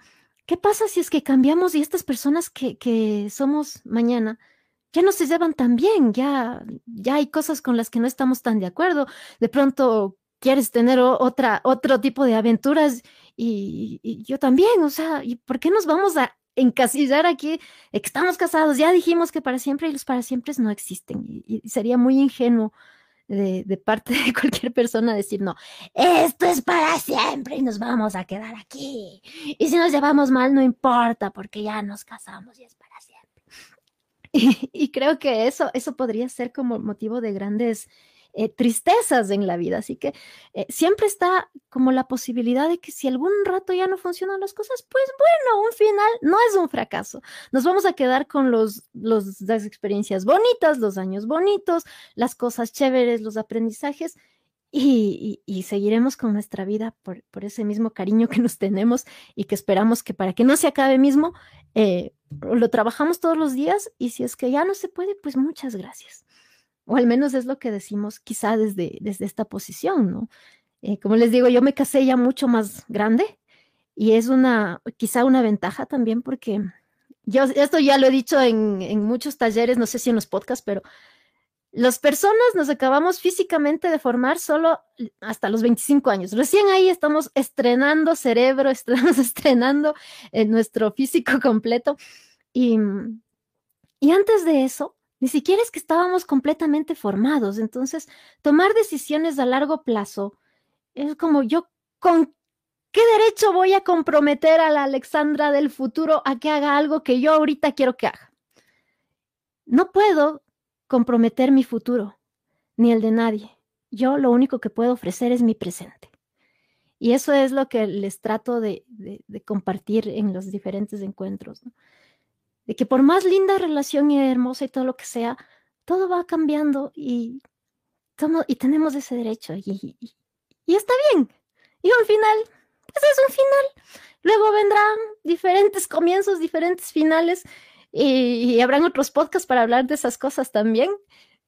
¿Qué pasa si es que cambiamos y estas personas que, que somos mañana ya no se llevan tan bien, ya, ya hay cosas con las que no estamos tan de acuerdo? De pronto quieres tener otra, otro tipo de aventuras y, yo también, o sea, ¿y por qué nos vamos a encasillar aquí? Estamos casados, ya dijimos que para siempre y los para siempre no existen y sería muy ingenuo de, parte de (laughs) cualquier persona decir, no, esto es para siempre y nos vamos a quedar aquí. Y si nos llevamos mal, no importa porque ya nos casamos y es para siempre. (laughs) Y, creo que eso, eso podría ser como motivo de grandes eh, tristezas en la vida. Así que eh, siempre está como la posibilidad de que si algún rato ya no funcionan las cosas, pues bueno, un final no es un fracaso. Nos vamos a quedar con los, las experiencias bonitas, los años bonitos, las cosas chéveres, los aprendizajes. Y, y, seguiremos con nuestra vida por, por, ese mismo cariño que nos tenemos y que esperamos que para que no se acabe mismo, eh, lo trabajamos todos los días y si es que ya no se puede, pues muchas gracias o al menos es lo que decimos quizá desde, desde esta posición, ¿no? Eh, como les digo, yo me casé ya mucho más grande y es una, quizá una ventaja también porque yo esto ya lo he dicho en, en muchos talleres, no sé si en los podcasts, pero las personas nos acabamos físicamente de formar solo hasta los 25 años. Recién ahí estamos estrenando cerebro, (laughs) estamos estrenando eh, nuestro físico (laughs) completo. Y, y antes de eso, ni siquiera es que estábamos completamente formados. Entonces, tomar decisiones a largo plazo es como yo, ¿con qué derecho voy a comprometer a la Alexandra del futuro a que haga algo que yo ahorita quiero que haga? No puedo comprometer mi futuro, ni el de nadie. Yo lo único que puedo ofrecer es mi presente. Y eso es lo que les trato de, de compartir en los diferentes encuentros. de que por más linda relación y hermosa y todo lo que sea, todo va cambiando y, y tenemos ese derecho y, y, está bien. Y un final, pues es un final. Luego vendrán diferentes comienzos, diferentes finales y, habrán otros podcasts para hablar de esas cosas también.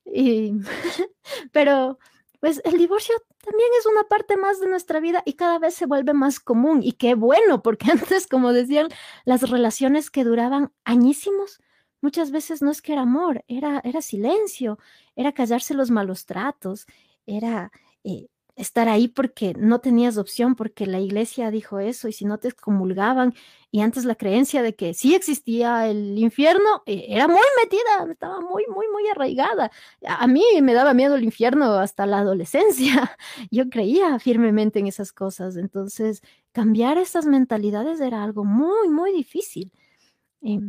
Y, (laughs) pero, pues el divorcio también es una parte más de nuestra vida y cada vez se vuelve más común. Y qué bueno, porque (laughs) antes, como decían, las relaciones que duraban añísimos, muchas veces no es que era amor, era, era silencio, era callarse los malos tratos, era eh, estar ahí porque no tenías opción, porque la iglesia dijo eso y si no te excomulgaban y antes la creencia de que sí existía el infierno eh, era muy metida, estaba muy, muy, muy arraigada. A mí me daba miedo el infierno hasta la adolescencia. (laughs) Yo creía firmemente en esas cosas. Entonces, cambiar esas mentalidades era algo muy, muy difícil. Y,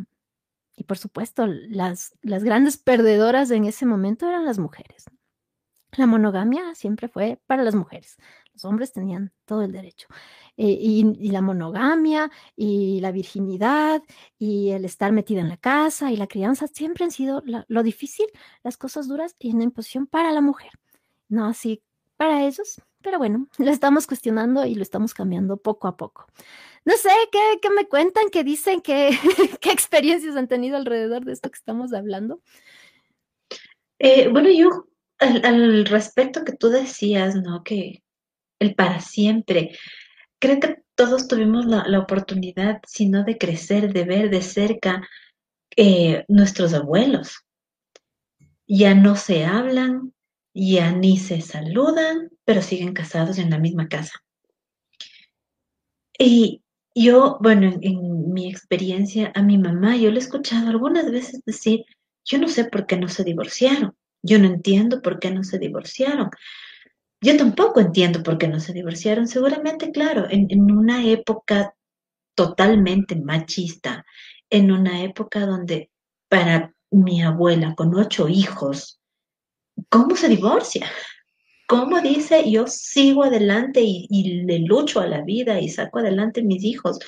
y por supuesto, las, las grandes perdedoras en ese momento eran las mujeres. La monogamia siempre fue para las mujeres. Los hombres tenían todo el derecho. Eh, y, la monogamia y la virginidad y el estar metida en la casa y la crianza siempre han sido lo difícil, las cosas duras y una imposición para la mujer. No así para ellos, pero bueno, (laughs) lo estamos cuestionando y lo estamos cambiando poco a poco. No sé, ¿qué, me cuentan? ¿Qué dicen? ¿Qué, (laughs) ¿Qué experiencias han tenido alrededor de esto que estamos hablando? Eh, bueno, yo al, respecto que tú decías, ¿no? Que el para siempre, creo que todos tuvimos la, oportunidad, sino de crecer, de ver de cerca eh, nuestros abuelos. Ya no se hablan, ya ni se saludan, pero siguen casados en la misma casa. Y yo, bueno, en, mi experiencia, a mi mamá, yo le he escuchado algunas veces decir, yo no sé por qué no se divorciaron. Yo no entiendo por qué no se divorciaron. Yo tampoco entiendo por qué no se divorciaron. Seguramente, claro, en, una época totalmente machista, en una época donde para mi abuela con ocho hijos, ¿cómo se divorcia? ¿Cómo dice yo sigo adelante y, le lucho a la vida y saco adelante mis hijos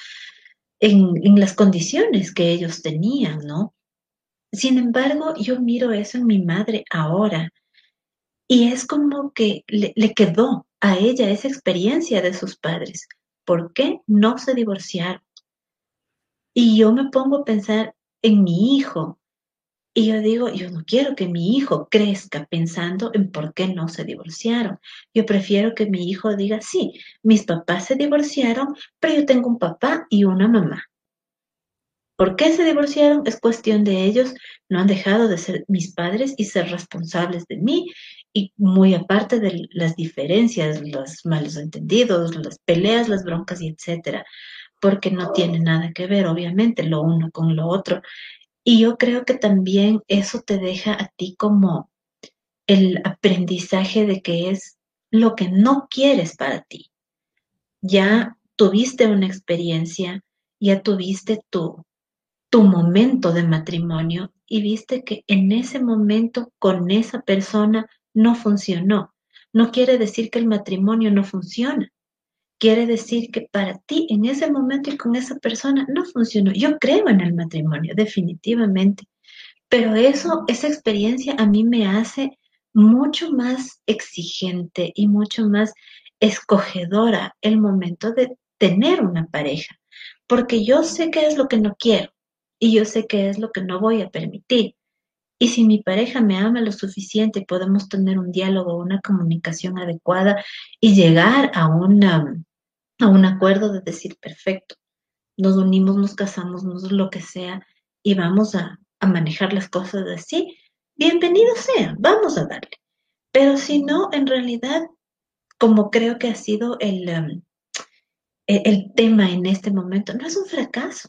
en, en, las condiciones que ellos tenían, ¿no? Sin embargo, yo miro eso en mi madre ahora y es como que le, quedó a ella esa experiencia de sus padres. ¿Por qué no se divorciaron? Y yo me pongo a pensar en mi hijo y yo digo, yo no quiero que mi hijo crezca pensando en por qué no se divorciaron. Yo prefiero que mi hijo diga, sí, mis papás se divorciaron, pero yo tengo un papá y una mamá. ¿Por qué se divorciaron? Es cuestión de ellos. No han dejado de ser mis padres y ser responsables de mí. Y muy aparte de las diferencias, los malos entendidos, las peleas, las broncas y etcétera, porque no tiene nada que ver, obviamente, lo uno con lo otro. Y yo creo que también eso te deja a ti como el aprendizaje de que es lo que no quieres para ti. Ya tuviste una experiencia, ya tuviste tu, tu momento de matrimonio y viste que en ese momento con esa persona no funcionó. No quiere decir que el matrimonio no funciona. Quiere decir que para ti en ese momento y con esa persona no funcionó. Yo creo en el matrimonio, definitivamente. Pero eso, esa experiencia a mí me hace mucho más exigente y mucho más escogedora el momento de tener una pareja. Porque yo sé qué es lo que no quiero y yo sé qué es lo que no voy a permitir. Y si mi pareja me ama lo suficiente, podemos tener un diálogo, una comunicación adecuada y llegar a, una, a un acuerdo de decir, perfecto, nos unimos, nos casamos, nos lo que sea, y vamos a, manejar las cosas así, bienvenido sea, vamos a darle. Pero si no, en realidad, como creo que ha sido el, um, e, el tema en este momento, no es un fracaso,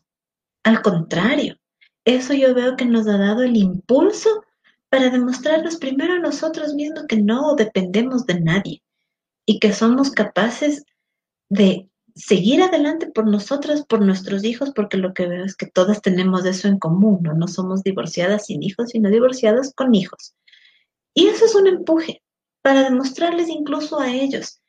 al contrario, eso yo veo que nos ha dado el impulso para demostrarnos primero a nosotros mismos que no dependemos de nadie y que somos capaces de seguir adelante por nosotros, por nuestros hijos, porque lo que veo es que todas tenemos eso en común, ¿no? No somos divorciadas sin hijos, sino divorciadas con hijos. Y eso es un empuje para demostrarles incluso a ellos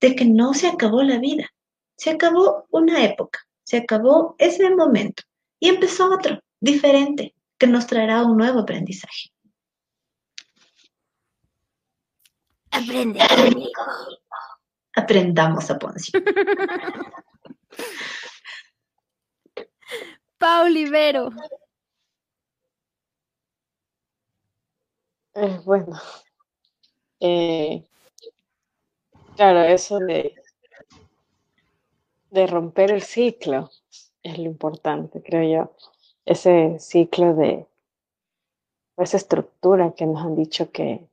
de que no se acabó la vida, se acabó una época, se acabó ese momento y empezó otro, diferente, que nos traerá un nuevo aprendizaje. Aprende Aprendamos a Poncio. (laughs) Pauli Vero. Eh, bueno, eh, Claro, eso de, de romper el ciclo es lo importante, creo yo. Ese ciclo de esa estructura que nos han dicho que,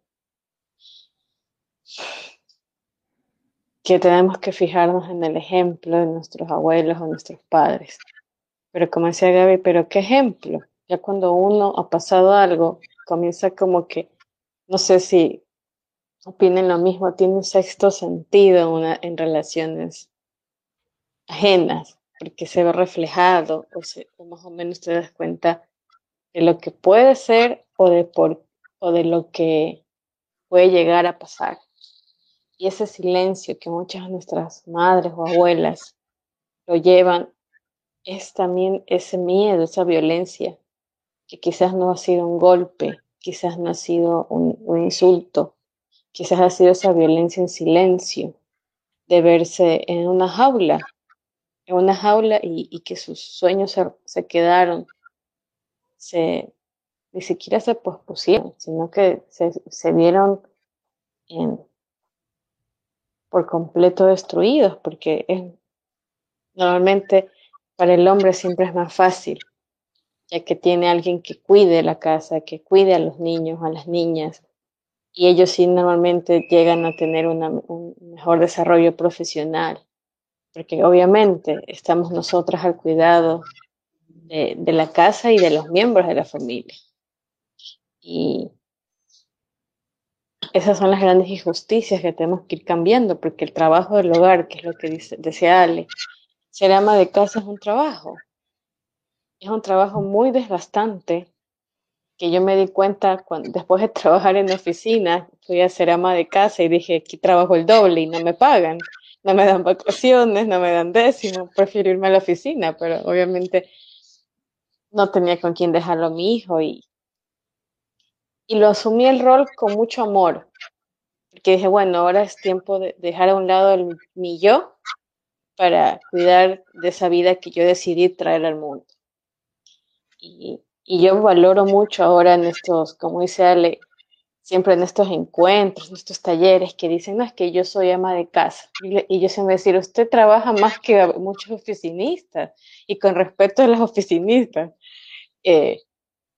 que tenemos que fijarnos en el ejemplo de nuestros abuelos o nuestros padres. Pero como decía Gaby, ¿pero qué ejemplo? Ya cuando uno ha pasado algo, comienza como que, no sé si opinen lo mismo, tiene un sexto sentido en relaciones ajenas, porque se ve reflejado o, se, o más o menos te das cuenta de lo que puede ser o de, por, o de lo que puede llegar a pasar. Y ese silencio que muchas de nuestras madres o abuelas lo llevan es también ese miedo, esa violencia, que quizás no ha sido un golpe, quizás no ha sido un, un insulto, quizás ha sido esa violencia en silencio, de verse en una jaula, en una jaula y, que sus sueños se, quedaron, se, ni siquiera se pospusieron, sino que se, se vieron por completo destruidos, porque es, normalmente para el hombre siempre es más fácil, ya que tiene alguien que cuide la casa, que cuide a los niños, a las niñas, y ellos sí normalmente llegan a tener una, un mejor desarrollo profesional, porque obviamente estamos nosotras al cuidado de, la casa y de los miembros de la familia. Y esas son las grandes injusticias que tenemos que ir cambiando, porque el trabajo del hogar, que es lo que dice, decía Ale, ser ama de casa es un trabajo. Es un trabajo muy desgastante, que yo me di cuenta después de (laughs) trabajar en oficina, fui a ser ama de casa y dije, aquí trabajo el doble y no me pagan, no me dan vacaciones, no me dan décimo, prefiero irme a la oficina, pero obviamente no tenía con quién dejarlo a mi hijo y, y lo asumí el rol con mucho amor, porque dije, bueno, ahora es tiempo de dejar a un lado el, mi yo para cuidar de esa vida que yo decidí traer al mundo. Y, y yo valoro mucho ahora en estos, como dice Ale, siempre en estos encuentros, en estos talleres que dicen, no, es que yo soy ama de casa. Y, yo siempre decir, usted trabaja más que muchos oficinistas, y con respeto a las oficinistas. Eh,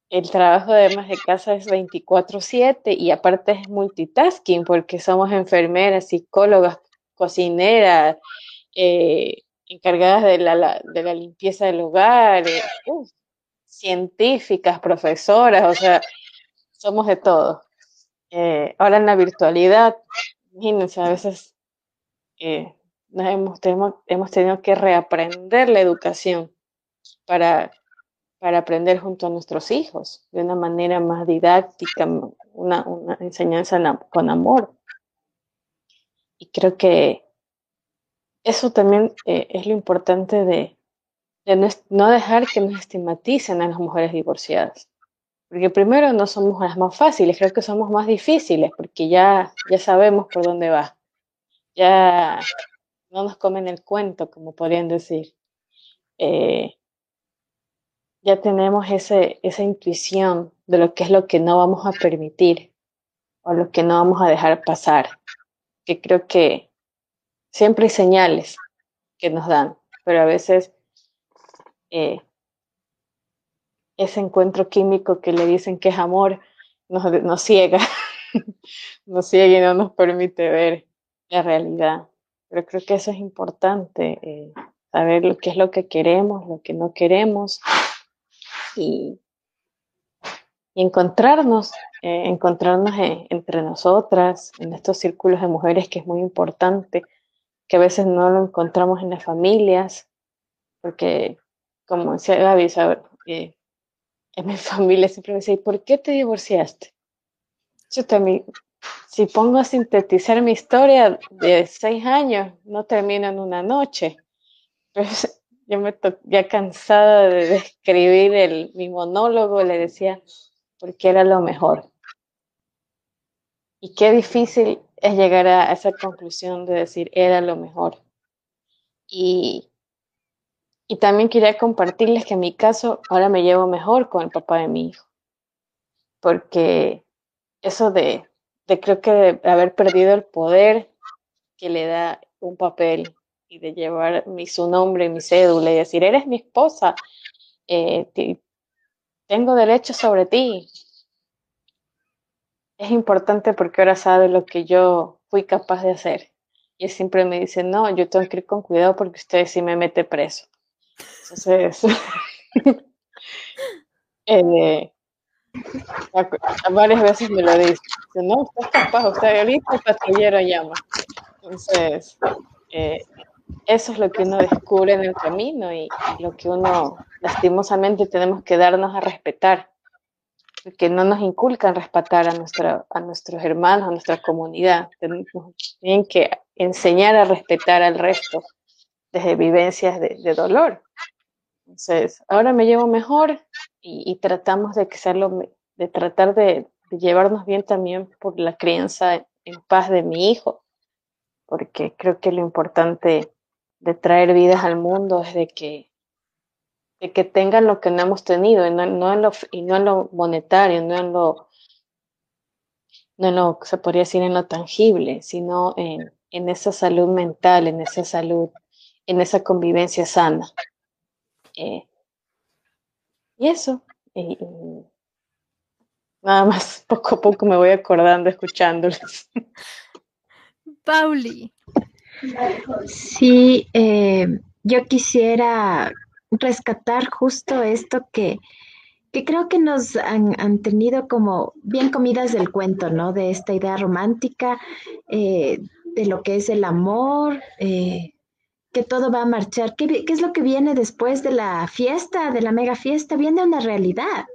el trabajo de amas de casa es 24/7 y aparte es multitasking porque somos enfermeras, psicólogas, cocineras, eh, encargadas de la, de la, limpieza del hogar, eh, científicas, profesoras, o sea, somos de todo. Eh, ahora en la virtualidad, imagínense, a veces eh, hemos, tenido que reaprender la educación para, para aprender junto a nuestros hijos de una manera más didáctica, una, enseñanza con amor. Y creo que eso también eh, es lo importante de, de no, no, dejar que nos estigmaticen a las mujeres divorciadas. Porque primero no somos las más fáciles, creo que somos más difíciles, porque ya, ya sabemos por dónde va. Ya no nos comen el cuento, como podrían decir. Eh, ya tenemos ese, esa intuición de lo que es lo que no vamos a permitir o lo que no vamos a dejar pasar. Que creo que siempre hay señales que nos dan, pero a veces eh, ese encuentro químico que le dicen que es amor nos, nos ciega, (laughs) nos ciega y no nos permite ver la realidad. Pero creo que eso es importante, eh, saber lo que es lo que queremos, lo que no queremos y, y encontrarnos, eh, encontrarnos en, entre nosotras, en estos círculos de mujeres que es muy importante, que a veces no lo encontramos en las familias, porque como decía Gaby, en mi (laughs) familia siempre me decía, ¿por qué te divorciaste? Yo también, si pongo a sintetizar mi historia de seis años, no termino en una noche. (laughs) Yo me ya cansada de (laughs) escribir el, mi monólogo, le decía, porque era lo mejor. Y qué difícil es llegar a esa conclusión de decir, era lo mejor. Y, y también quería compartirles que en mi caso ahora me llevo mejor con el papá de mi hijo. Porque eso de, de creo que haber perdido el poder que le da un papel y de llevar mi, su nombre, mi cédula y decir, eres mi esposa, eh, tengo derecho sobre ti. Es importante porque ahora sabe lo que yo fui capaz de hacer. Y siempre me dice, no, yo tengo que ir con cuidado porque usted sí me mete preso. Entonces, (laughs) eh, varias veces me lo dice. No, usted es capaz, usted ahorita el patrullero llama. Entonces, eh, eso es lo que uno descubre en el camino y lo que uno lastimosamente tenemos que darnos a respetar, porque no nos inculcan respetar a, nuestra, a nuestros hermanos, a nuestra comunidad. Tienen que enseñar a respetar al resto desde vivencias de, dolor. Entonces, ahora me llevo mejor y, tratamos de que de tratar de, llevarnos bien también por la crianza en paz de mi hijo, porque creo que lo importante de traer vidas al mundo es de que, de que tengan lo que no hemos tenido y no, en lo, y no en lo monetario, no en lo, no en lo, se podría decir en lo tangible, sino en, en esa salud mental, en esa salud, en esa convivencia sana. Eh, y eso, nada más, (laughs) poco a poco me voy acordando escuchándolos. Pauli. Sí, eh, yo quisiera rescatar justo esto que, que creo que nos han, tenido como bien comidas del cuento, ¿no? De esta idea romántica, eh, de lo que es el amor, eh, que todo va a marchar. ¿Qué, ¿Qué, es lo que viene después de la fiesta, de la mega fiesta? Viene una realidad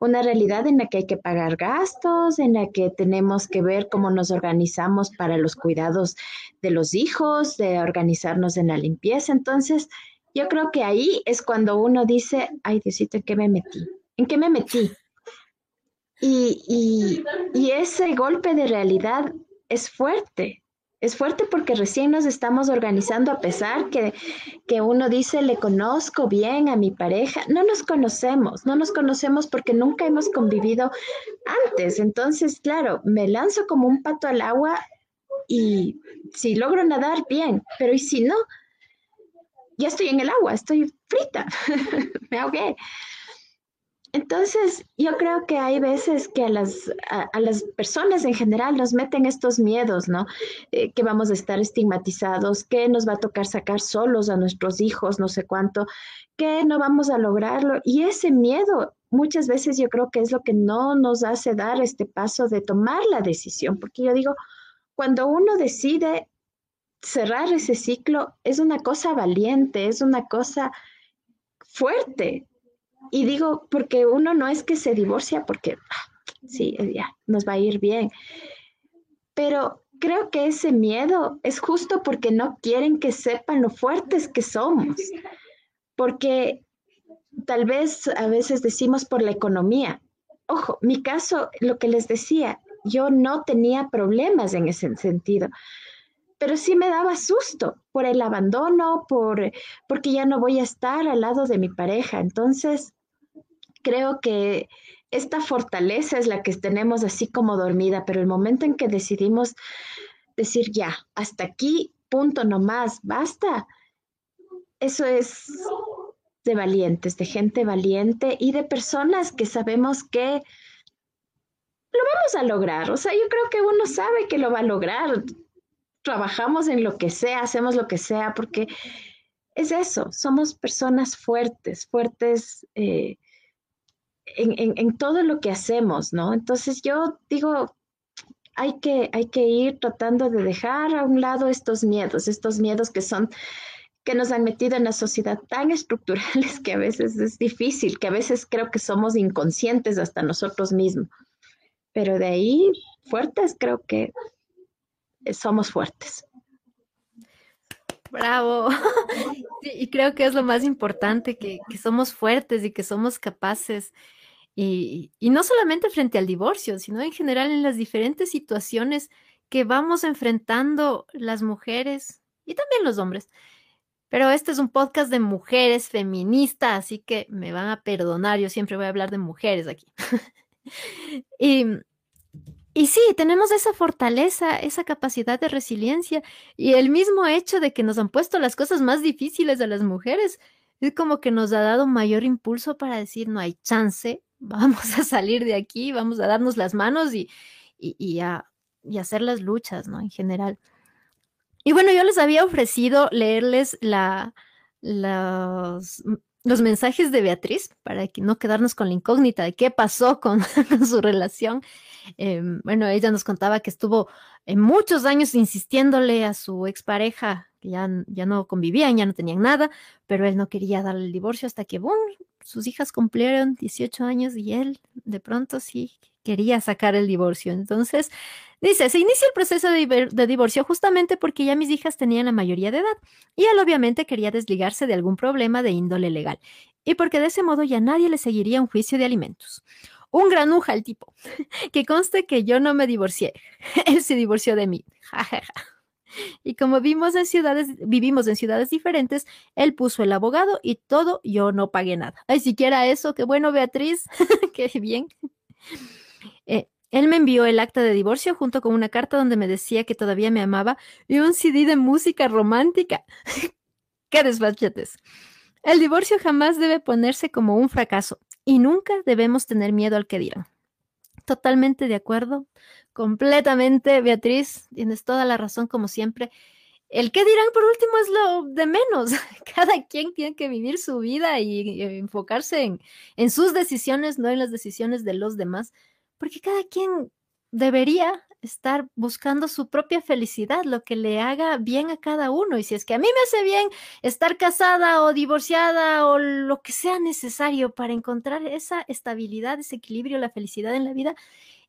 una realidad en la que hay que pagar gastos, en la que tenemos que ver cómo nos organizamos para los cuidados de los hijos, de organizarnos en la limpieza. Entonces, yo creo que ahí es cuando uno dice, ay Diosito, ¿en qué me metí? ¿En qué me metí? Y, y ese golpe de realidad es fuerte, es fuerte porque recién nos estamos organizando a pesar que, que, uno dice, le conozco bien a mi pareja. No nos conocemos, no nos conocemos porque nunca hemos convivido antes. Entonces, claro, me lanzo como un pato al agua y si logro nadar, bien, pero ¿y si no? Ya estoy en el agua, estoy frita, (laughs) me ahogué. Entonces, yo creo que hay veces que a las, a, las personas en general nos meten estos miedos, ¿no? Eh, que vamos a estar estigmatizados, que nos va a tocar sacar solos a nuestros hijos, no sé cuánto, que no vamos a lograrlo. Y ese miedo muchas veces yo creo que es lo que no nos hace dar este paso de tomar la decisión, porque yo digo, cuando uno decide cerrar ese ciclo, es una cosa valiente, es una cosa fuerte, y digo, porque uno no es que se divorcia porque, ah, sí, ya, nos va a ir bien. Pero creo que ese miedo es justo porque no quieren que sepan lo fuertes que somos. Porque tal vez a veces decimos por la economía. Ojo, mi caso, lo que les decía, yo no tenía problemas en ese sentido pero sí me daba susto por el abandono, por porque ya no voy a estar al lado de mi pareja. Entonces, creo que esta fortaleza es la que tenemos así como dormida, pero el momento en que decidimos decir ya, hasta aquí, punto nomás, basta, eso es de valientes, de gente valiente y de personas que sabemos que lo vamos a lograr. O sea, yo creo que uno sabe que lo va a lograr trabajamos en lo que sea, hacemos lo que sea, porque es eso, somos personas fuertes, fuertes eh, en, todo lo que hacemos, ¿no? Entonces yo digo, hay que, hay que ir tratando de dejar a un lado estos miedos, estos miedos que son que nos han metido en la sociedad tan (laughs) estructurales que a veces es difícil, que a veces creo que somos inconscientes hasta nosotros mismos. Pero de ahí, fuertes, creo que somos fuertes. Bravo. (laughs) y creo que es lo más importante, que, somos fuertes y que somos capaces. Y, no solamente frente al divorcio, sino en general en las diferentes situaciones que vamos enfrentando las mujeres y también los hombres. Pero este es un podcast de mujeres feministas, así que me van a perdonar, yo siempre voy a hablar de mujeres aquí. (laughs) y y sí, tenemos esa fortaleza, esa capacidad de resiliencia y el mismo hecho de que nos han puesto las cosas más difíciles a las mujeres es como que nos ha dado mayor impulso para decir no hay chance, (laughs) vamos a salir de aquí, vamos a darnos las manos y, y, a, y hacer las luchas, ¿no? En general. Y bueno, yo les había ofrecido leerles la, los mensajes de Beatriz para que no quedarnos con la incógnita de qué pasó con, (laughs) su relación. Em, bueno, ella nos contaba que estuvo en muchos años insistiéndole a su expareja, que ya, ya no convivían, ya no tenían nada, pero él no quería darle el divorcio hasta que, boom, sus hijas cumplieron 18 años y él de pronto sí quería sacar el divorcio. Entonces, dice, se inicia el proceso de, divorcio justamente porque ya mis hijas tenían la mayoría de edad y él obviamente quería desligarse de algún problema de índole legal y porque de ese modo ya nadie le seguiría un juicio de alimentos. Un granuja el tipo. (laughs) Que conste que yo no me divorcié. (laughs) Él se divorció de mí. (laughs) Y como en ciudades, vivimos en ciudades diferentes, él puso el abogado y todo, yo no pagué nada. Ay, siquiera eso, qué bueno, Beatriz, qué bien. Eh, él me envió el acta de divorcio junto con una carta donde me decía que todavía me amaba y un CD de música romántica. (laughs) ¡Qué desfachetes! El divorcio jamás debe ponerse como un fracaso y nunca debemos tener miedo al que dirán. Totalmente de acuerdo, completamente, Beatriz, tienes toda la razón como siempre. El que dirán por último es lo de menos. (laughs) Cada quien tiene que vivir su vida y, enfocarse en, en sus decisiones, no en las decisiones de los demás porque cada quien debería estar buscando su propia felicidad, lo que le haga bien a cada uno. Y si es que a mí me hace bien estar casada o divorciada o lo que sea necesario para encontrar esa estabilidad, ese equilibrio, la felicidad en la vida,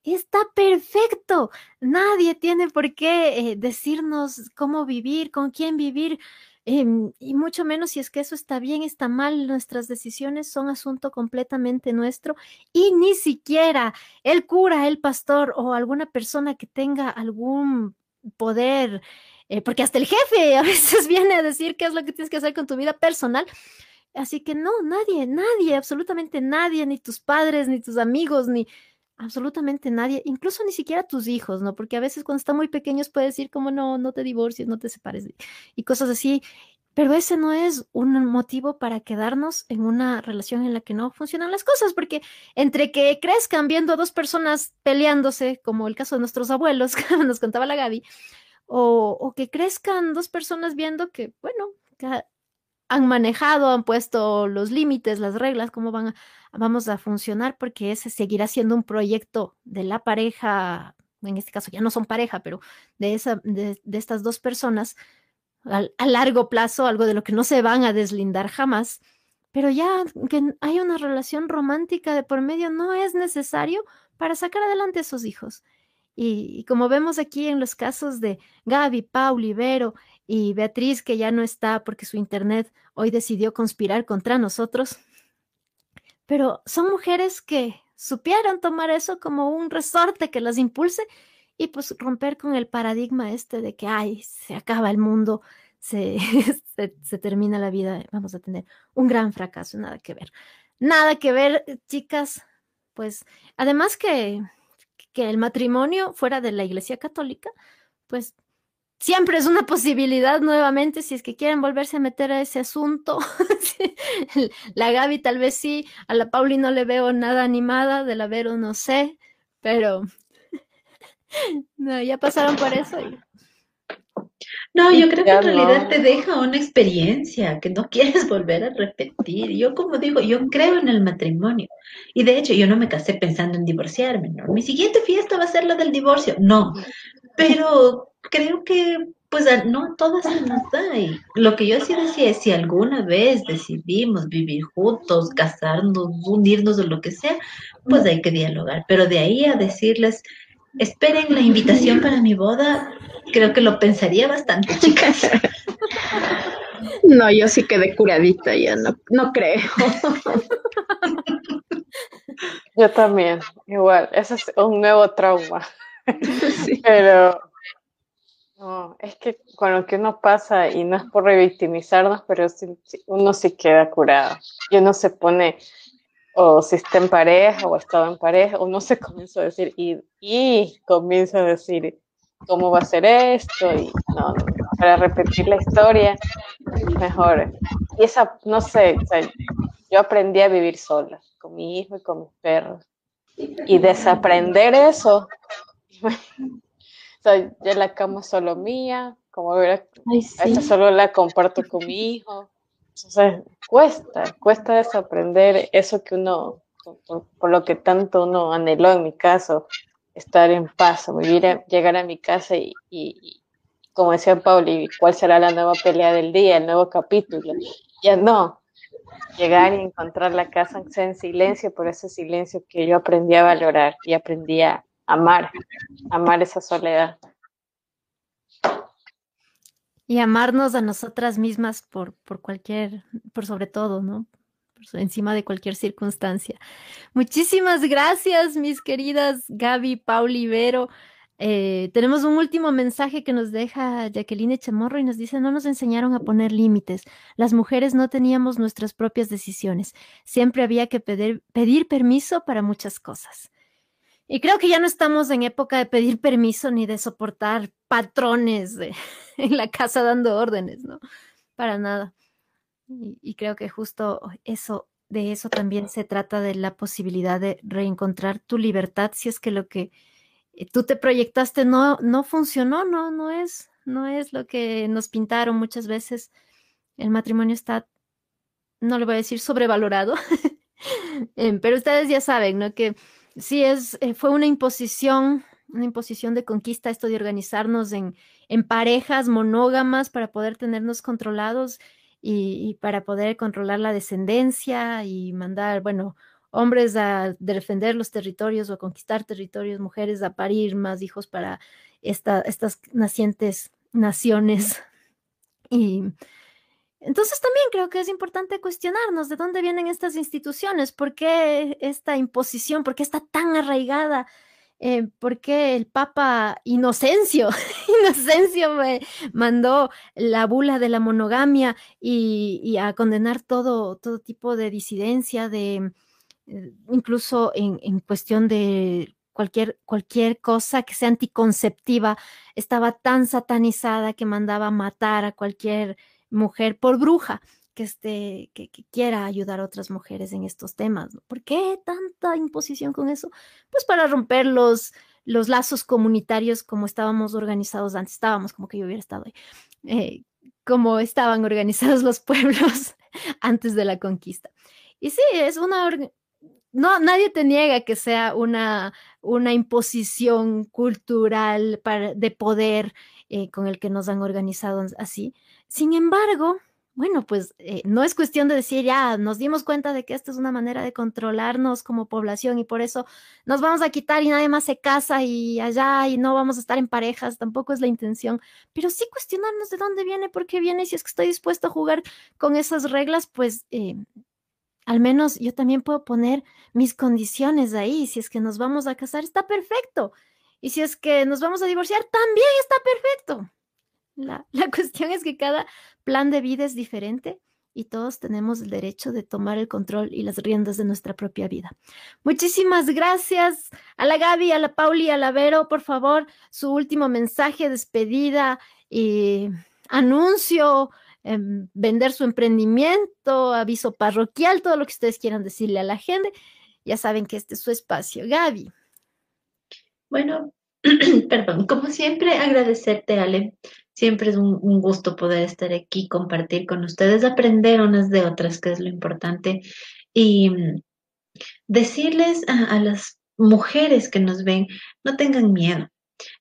está perfecto. Nadie tiene por qué eh, decirnos cómo vivir, con quién vivir. Em, y mucho menos si es que eso está bien, está mal, nuestras decisiones son asunto completamente nuestro y ni siquiera el cura, el pastor o alguna persona que tenga algún poder, eh, porque hasta el jefe a (laughs) veces viene a decir qué es lo que tienes que hacer con tu vida personal. Así que no, nadie, nadie, absolutamente nadie, ni tus padres, ni tus amigos, ni absolutamente nadie, incluso ni siquiera tus hijos, ¿no? Porque a veces cuando están muy pequeños puedes decir como no, no te divorcies, no te separes y cosas así, pero ese no es un motivo para quedarnos en una relación en la que no funcionan las cosas, porque entre que crezcan viendo a dos personas peleándose, como el caso de nuestros abuelos, (laughs) que nos contaba la Gaby, o, o que crezcan dos personas viendo que, bueno, que han manejado, han puesto los límites, las reglas, cómo van a, vamos a funcionar, porque ese seguirá siendo un proyecto de la pareja, en este caso ya no son pareja, pero de, esa, de, estas dos personas a, largo plazo, algo de lo que no se van a deslindar jamás. Pero ya que hay una relación romántica de por medio no es necesario para sacar adelante a hijos. Y, como vemos aquí en los casos de Gaby, Paul, Ibero y Beatriz, que ya no está porque su internet hoy decidió conspirar contra nosotros, pero son mujeres que supieron tomar eso como un resorte que las impulse y pues romper con el paradigma este de que, ay, se acaba el mundo, se, (laughs) se, termina la vida, vamos a tener un gran fracaso, nada que ver. Nada que ver, chicas, pues además que, que el matrimonio fuera de la Iglesia Católica, pues siempre es una posibilidad nuevamente si es que quieren volverse a meter a ese asunto. (laughs) la Gaby tal vez sí, a la Pauli no le veo nada animada, de la Vero no sé, pero (laughs) no, ya pasaron por eso. No, yo creo que en realidad te deja una experiencia que no (laughs) quieres volver a repetir. Yo como digo, yo creo en el matrimonio. Y de hecho, yo no me casé pensando en divorciarme, ¿no? Mi siguiente fiesta va a ser la del divorcio. No, pero creo que pues no todas se nos da. Y lo que yo sí decía es si alguna vez decidimos vivir juntos, casarnos, unirnos o lo que sea, pues hay que dialogar. Pero de ahí a decirles, esperen la invitación para mi boda, creo que lo pensaría bastante, (laughs) chicas. No, yo sí quedé curadita, ya no, no creo. (laughs) Yo también, igual, ese es un nuevo trauma. (laughs) Pero no, es que con lo pasa, y no es por revictimizarnos, pero uno sí queda curado. Y uno se pone, o si está en pareja o estaba en pareja, uno se (laughs) comienza a decir y, y comienza a decir cómo va a ser esto y no, para repetir la historia mejor. Y esa, no sé, yo aprendí a vivir sola, con mi hijo y con mis perros. Y desaprender eso, (laughs) sea, ya la cama solo mía, como ver, solo la comparto con mi hijo. Entonces, cuesta, cuesta desaprender eso que uno, por, lo que tanto uno anheló en mi caso, estar en paz, vivir, llegar a mi casa y, y, como decía Pauli, ¿cuál será la nueva pelea del día, el nuevo capítulo? Ya no, llegar y encontrar la casa en silencio, por ese silencio que yo aprendí a valorar y aprendí a amar, amar esa soledad y amarnos a nosotras mismas por, por cualquier, por sobre todo, ¿no? Por encima de cualquier circunstancia. Muchísimas gracias, mis queridas Gaby, Pauli, Vero. Eh, tenemos un último mensaje que nos deja Jacqueline Chamorro y nos dice, no nos enseñaron a poner límites. Las mujeres no teníamos nuestras propias decisiones. Siempre había que pedir, pedir permiso para muchas cosas. Y creo que ya no estamos en época de pedir permiso ni de soportar patrones (laughs) en la casa dando órdenes, ¿no? Para nada. Y, creo que justo eso, de eso también se trata de la posibilidad de reencontrar tu libertad si es que lo que eh, tú te proyectaste no, no funcionó, no, no es, no es lo que nos pintaron muchas veces. El matrimonio está, no le voy a decir sobrevalorado, (laughs) em, pero ustedes ya saben, ¿no? Que sí es, eh, fue una imposición, una imposición de conquista esto de organizarnos en, en parejas monógamas para poder tenernos controlados y, para poder controlar la descendencia y mandar, bueno, hombres a defender los territorios o a conquistar territorios, mujeres a parir más hijos para esta, estas nacientes naciones. (laughs) Y entonces también creo que es importante cuestionarnos de dónde vienen estas instituciones, por qué esta imposición, por qué está tan arraigada, eh, por qué el Papa Inocencio, (laughs) Inocencio me mandó la bula de la monogamia y, a condenar todo, todo tipo de disidencia, de eh, incluso en, en cuestión de cualquier, cualquier cosa que sea anticonceptiva, estaba tan satanizada que mandaba matar a cualquier mujer por bruja que, esté, que, quiera ayudar a otras mujeres en estos temas. ¿Por qué tanta imposición con eso? Pues para romper los, los lazos comunitarios como estábamos organizados antes, estábamos como que yo hubiera estado ahí, eh, como estaban organizados (laughs) los pueblos (laughs) antes de la conquista. Y sí, es una... No, nadie te niega que sea una, una imposición cultural para, de poder eh, con el que nos han organizado así, sin embargo, bueno, pues eh, no es cuestión de decir ya, nos dimos cuenta de que esta es una manera de controlarnos como población y por eso nos vamos a quitar y nadie más se casa y allá y no vamos a estar en parejas, tampoco es la intención, pero sí cuestionarnos de dónde viene, por qué viene, si es que estoy dispuesto a jugar con esas reglas, pues eh, al menos yo también puedo poner mis condiciones ahí, si es que nos vamos a casar, está perfecto, y si es que nos vamos a divorciar, también está perfecto. (laughs) La, cuestión es que cada plan de vida es diferente y todos tenemos el derecho de tomar el control y las riendas de nuestra propia vida. Muchísimas gracias a la Gaby, a la Pauli, a la Vero, por favor, su último mensaje, despedida y anuncio, em, vender su emprendimiento, aviso parroquial, todo lo que ustedes quieran decirle a la gente. Ya saben que este es su espacio. Gaby. Bueno, (clears throat) perdón, como siempre, agradecerte, Ale, Siempre es un, gusto poder estar aquí, compartir con ustedes, aprender unas de otras, que es lo importante. Y mm, decirles a, las mujeres que nos ven, no tengan miedo,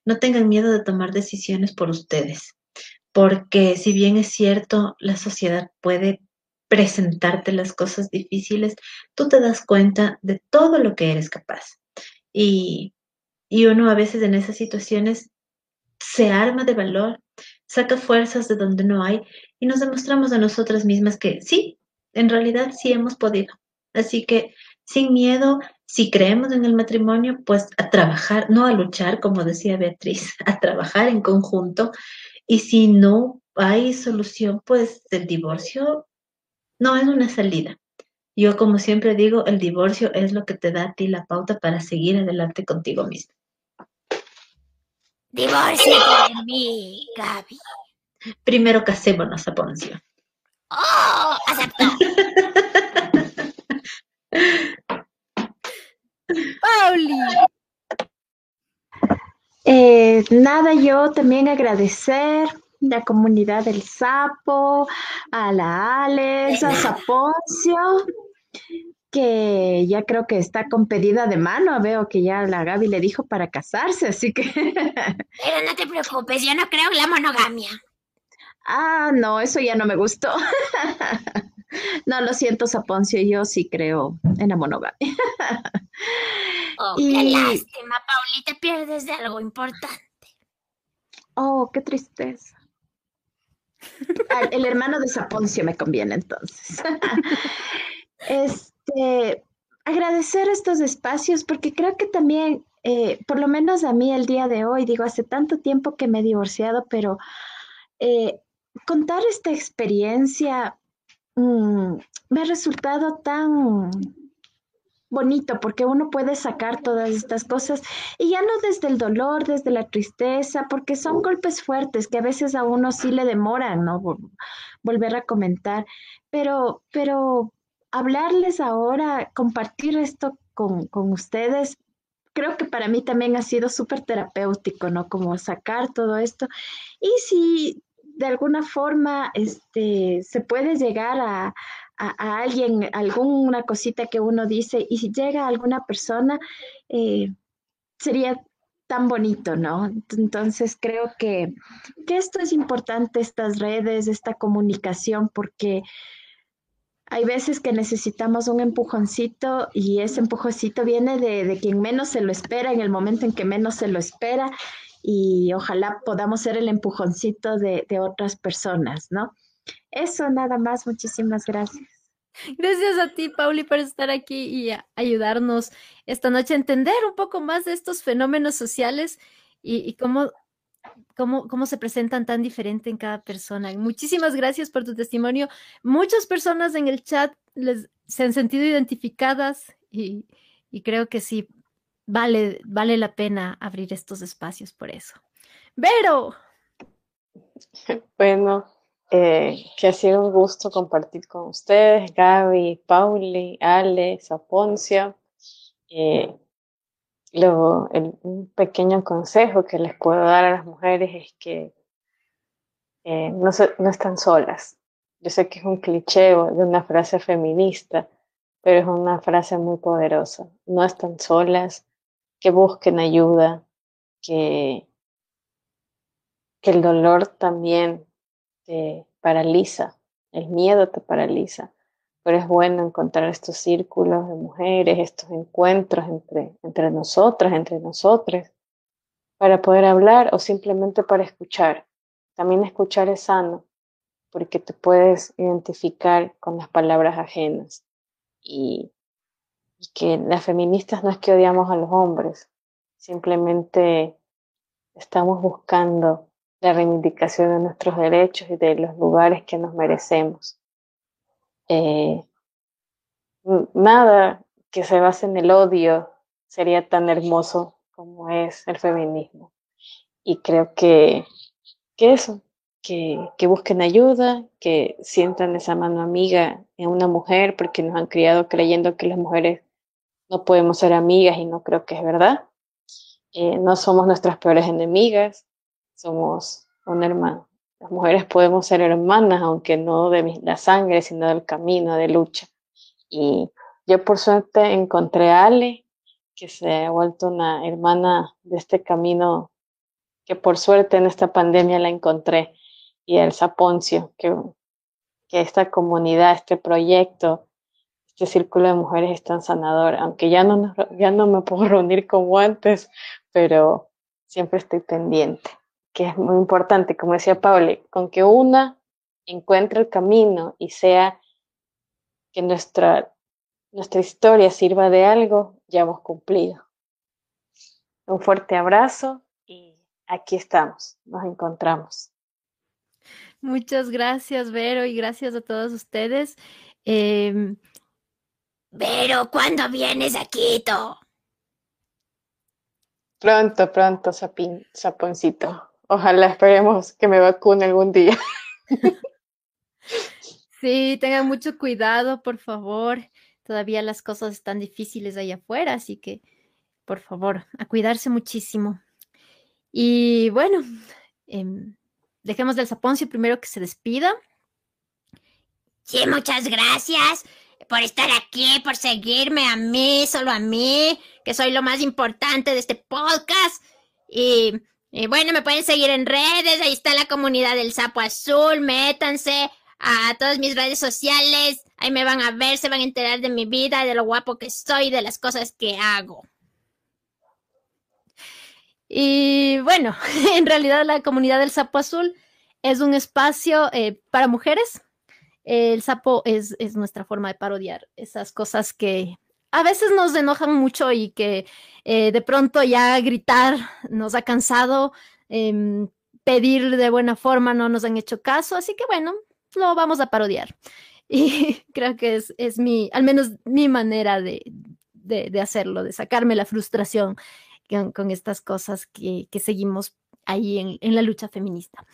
no tengan miedo de tomar decisiones por ustedes, porque si bien es cierto, la sociedad puede presentarte las cosas difíciles, tú te das cuenta de todo lo que eres capaz. Y, y uno a veces en esas situaciones se arma de valor saca fuerzas de donde no hay y nos demostramos a nosotras mismas que sí, en realidad sí hemos podido. Así que sin miedo, si creemos en el matrimonio, pues a trabajar, no a luchar, como decía Beatriz, (laughs) a trabajar en conjunto. Y si no hay solución, pues el divorcio no es una salida. Yo, como siempre digo, el divorcio es lo que te da a ti la pauta para seguir adelante contigo mismo. Divorcio de mí, Gaby. Primero casémonos a Poncio. ¡Oh! Aceptó. Pauli. Eh, nada, yo también agradecer la comunidad del Sapo, a la Alex, a Saponcio, que ya creo que está con pedida de mano. Veo que ya la Gaby le dijo para casarse, así que. (laughs) Pero no te preocupes, yo no creo en la monogamia. ah, no, eso ya no me gustó. (laughs) no, lo siento, Saponcio, yo sí creo en la monogamia. (laughs) Oh, qué lástima, Pauli, te pierdes de algo importante. Oh, qué tristeza. El hermano de Saponcio me conviene entonces. Este, agradecer estos espacios porque creo que también, eh, por lo menos a mí el día de hoy, digo, hace tanto tiempo que me he divorciado, pero eh, contar esta experiencia mm, me ha resultado tan bonito porque uno puede sacar todas estas cosas y ya no desde el dolor, desde la tristeza, porque son golpes fuertes que a veces a uno sí le demoran, ¿no? Vol- Volver a comentar, pero, pero hablarles ahora, compartir esto con, con ustedes, creo que para mí también ha sido súper terapéutico, ¿no? Como sacar todo esto. Y si de alguna forma este, se puede llegar a, a, a alguien, alguna cosita que uno dice, y si llega a alguna persona, eh, sería tan bonito, ¿no? Entonces creo que, que esto es importante, estas redes, esta comunicación, porque hay veces que necesitamos un empujoncito y ese empujoncito viene de, de quien menos se lo espera, en el momento en que menos se lo espera, y ojalá podamos ser el empujoncito de, de otras personas, ¿no? Eso nada más, muchísimas gracias. Gracias a ti, Pauli, por estar aquí y ayudarnos esta noche a entender un poco más de estos fenómenos sociales y cómo, cómo, cómo se presentan tan diferente en cada persona. Muchísimas gracias por tu testimonio. Muchas personas en el chat les, se han sentido identificadas y, y creo que sí, vale, vale la pena abrir estos espacios por eso. Vero, (laughs) Bueno, eh, que ha sido un gusto compartir con ustedes, Gaby, Pauli, Ale, Saponcio. Eh, lo- el- un pequeño consejo que les puedo dar a las mujeres es que eh, no, no están solas. Yo sé que es un cliché de una frase feminista, pero es una frase muy poderosa. No están solas, que busquen ayuda, que, que el dolor también te paraliza, el miedo te paraliza, pero es bueno encontrar estos círculos de mujeres, estos encuentros entre, entre nosotras, entre nosotros, para poder hablar o simplemente para escuchar. También escuchar es sano, porque te puedes identificar con las palabras ajenas. Y, y que las feministas no es que odiamos a los hombres, simplemente estamos buscando la reivindicación de nuestros derechos y de los lugares que nos merecemos. Eh, nada que se base en el odio sería tan hermoso como es el feminismo. Y creo que, que eso, que, que busquen ayuda, que sientan esa mano amiga en una mujer, porque nos han criado creyendo que las mujeres no podemos ser amigas y no creo que es verdad. Eh, no somos nuestras peores enemigas, somos un hermano. Las mujeres podemos ser hermanas, aunque no de la sangre, sino del camino, de lucha. Y yo por suerte encontré a Ale, que se ha vuelto una hermana de este camino, que por suerte en esta pandemia la encontré, y el Saponcio, que, que esta comunidad, este proyecto, este círculo de mujeres es tan sanador, aunque ya no, ya no me puedo (laughs) reunir como antes, pero siempre estoy pendiente, que es muy importante, como decía Pauli, con que una encuentre el camino y sea que nuestra, nuestra historia sirva de algo, ya hemos cumplido. Un fuerte abrazo y aquí estamos, nos encontramos. muchas gracias, Vero, y gracias a todos ustedes. Em, Pero, ¿cuándo vienes a Quito? Pronto, pronto, sapín, saponcito. Ojalá esperemos que me vacune algún día. (laughs) Sí, tengan mucho cuidado, por favor. Todavía las cosas están difíciles allá afuera, así que, por favor, a cuidarse muchísimo. Y bueno, em, dejemos del Saponcio primero que se despida. Sí, muchas gracias por estar aquí, por seguirme a mí, solo a mí, que soy lo más importante de este podcast. Y, y bueno, me pueden seguir en redes, ahí está la comunidad del Sapo Azul, métanse a todas mis redes sociales, ahí me van a ver, se van a enterar de mi vida, de lo guapo que soy, de las cosas que hago. Y bueno, (laughs) en realidad la comunidad del Sapo Azul es un espacio eh, para mujeres. El sapo es, es nuestra forma de parodiar esas cosas que a veces nos enojan mucho y que eh, de pronto ya gritar nos ha cansado, em, pedir de buena forma no nos han hecho caso, así que bueno, lo vamos a parodiar. (laughs) Y creo que es, es mi, al menos mi manera de, de, hacerlo, de sacarme la frustración con, con estas cosas que, que seguimos ahí en, en, la lucha feminista.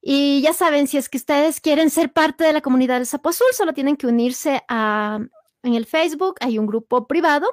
Y ya saben, si es que ustedes quieren ser parte de la comunidad del Sapo Azul, solo tienen que unirse a, en el Facebook, hay un grupo privado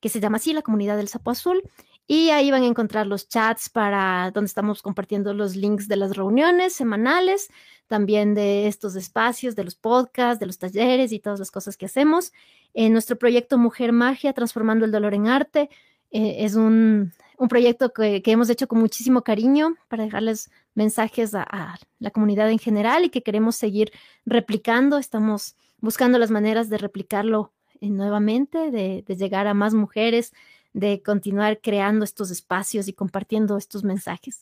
que se llama así, la comunidad del Sapo Azul, y ahí van a encontrar los chats para donde estamos compartiendo los links de las reuniones semanales, también de estos espacios, de los podcasts, de los talleres y todas las cosas que hacemos. En nuestro proyecto Mujer Magia, Transformando el Dolor en Arte, eh, es un, un proyecto que, hemos hecho con muchísimo cariño para dejarles mensajes a, la comunidad en general y que queremos seguir replicando. Estamos buscando las maneras de replicarlo eh, nuevamente, de, de llegar a más mujeres, de continuar creando estos espacios y compartiendo estos mensajes.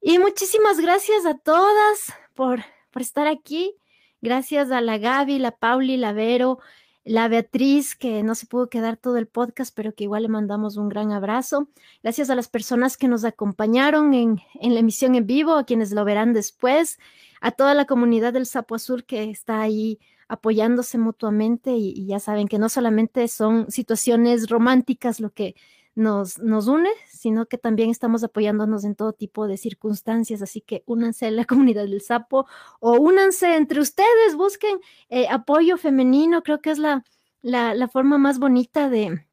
Y muchísimas gracias a todas por, por estar aquí. Gracias a la Gaby, la Pauli, la Vero, la Beatriz, que no se pudo quedar todo el podcast, pero que igual le mandamos un gran abrazo. Gracias a las personas que nos acompañaron en, en la emisión en vivo, a quienes lo verán después, a toda la comunidad del Sapo Azul que está ahí apoyándose mutuamente y, ya saben que no solamente son situaciones románticas lo que nos, nos une, sino que también estamos apoyándonos en todo tipo de circunstancias. Así que únanse a la (laughs) comunidad del sapo o únanse entre ustedes, busquen eh, apoyo femenino. Creo que es la, la, la forma más bonita de,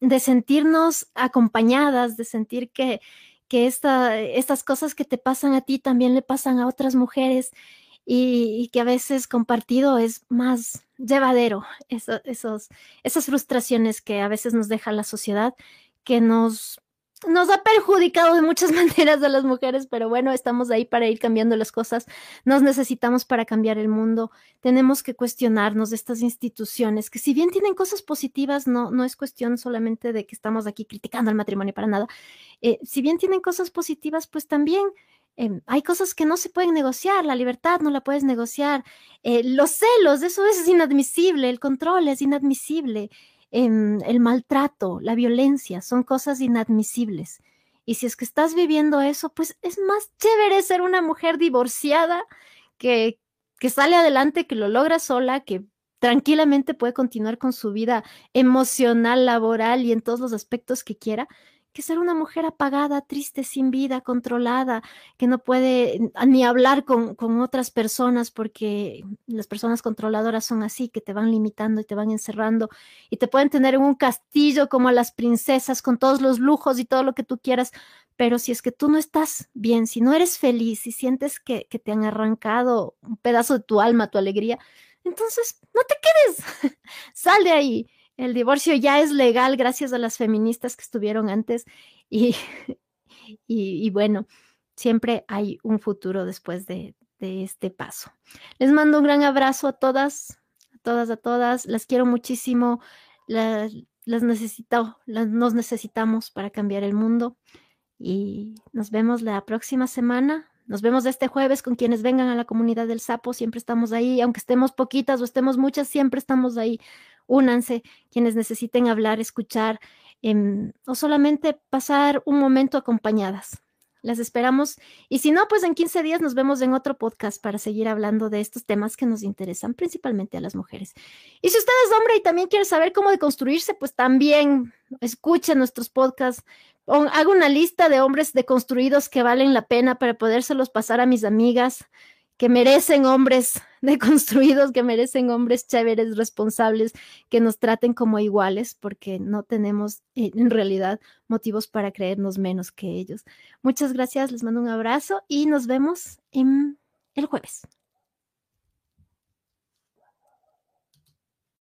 de, sentirnos acompañadas, de sentir que, que esta, estas cosas que te pasan a ti también le pasan a otras mujeres. Y, que a veces compartido es más llevadero, eso, esos, esas frustraciones que a veces nos deja la sociedad que nos, nos ha perjudicado de muchas (laughs) maneras a las mujeres, pero bueno, estamos ahí para ir cambiando las cosas. Nos necesitamos para cambiar el mundo. Tenemos que cuestionarnos de estas instituciones que si bien tienen cosas positivas, no, no es cuestión solamente de que estamos aquí criticando al matrimonio para nada. Eh, si bien tienen cosas positivas, pues también eh, hay cosas que no se pueden negociar, la libertad no la puedes negociar, eh, los celos, eso es inadmisible, el control es inadmisible, eh, el maltrato, la violencia, son cosas inadmisibles. Y si es que estás viviendo eso, pues es más chévere ser una mujer divorciada que, que sale adelante, que lo logra sola, que tranquilamente puede continuar con su vida emocional, laboral y en todos los aspectos que quiera, que ser una mujer apagada, triste, sin vida, controlada, que no puede ni hablar con, con, otras personas porque las personas controladoras son así, que te van limitando y te van encerrando y te pueden tener en un castillo como las princesas con todos los lujos y todo lo que tú quieras, pero si es que tú no estás bien, si no eres feliz, si sientes que te han arrancado un pedazo de tu alma, tu alegría, entonces no te quedes, (laughs) sal de ahí el divorcio ya es legal gracias a las feministas que estuvieron antes (laughs) y, y, bueno, siempre hay un futuro después de, de, este paso. Les mando un gran abrazo a todas, a todas, a todas. Las quiero muchísimo. Las, las necesito, nos necesitamos para cambiar el mundo. Y nos vemos la próxima semana. Nos vemos este jueves con quienes vengan a la comunidad del sapo. Siempre estamos ahí, aunque estemos poquitas o estemos muchas, siempre estamos ahí únanse quienes necesiten hablar, escuchar eh, o solamente pasar un momento acompañadas. Las esperamos. Y si no, pues en 15 días nos vemos en otro podcast para seguir hablando de estos temas que nos interesan principalmente a las mujeres. Y si usted es hombre y también quiere saber cómo deconstruirse, pues también escuche nuestros podcasts. Hago una lista de hombres deconstruidos que valen la pena para podérselos pasar a mis amigas que merecen hombres (laughs) deconstruidos, que merecen hombres chéveres, responsables, que nos traten como iguales, porque no tenemos eh, en realidad motivos para creernos menos que ellos. Muchas gracias, les mando un abrazo y nos vemos en el jueves.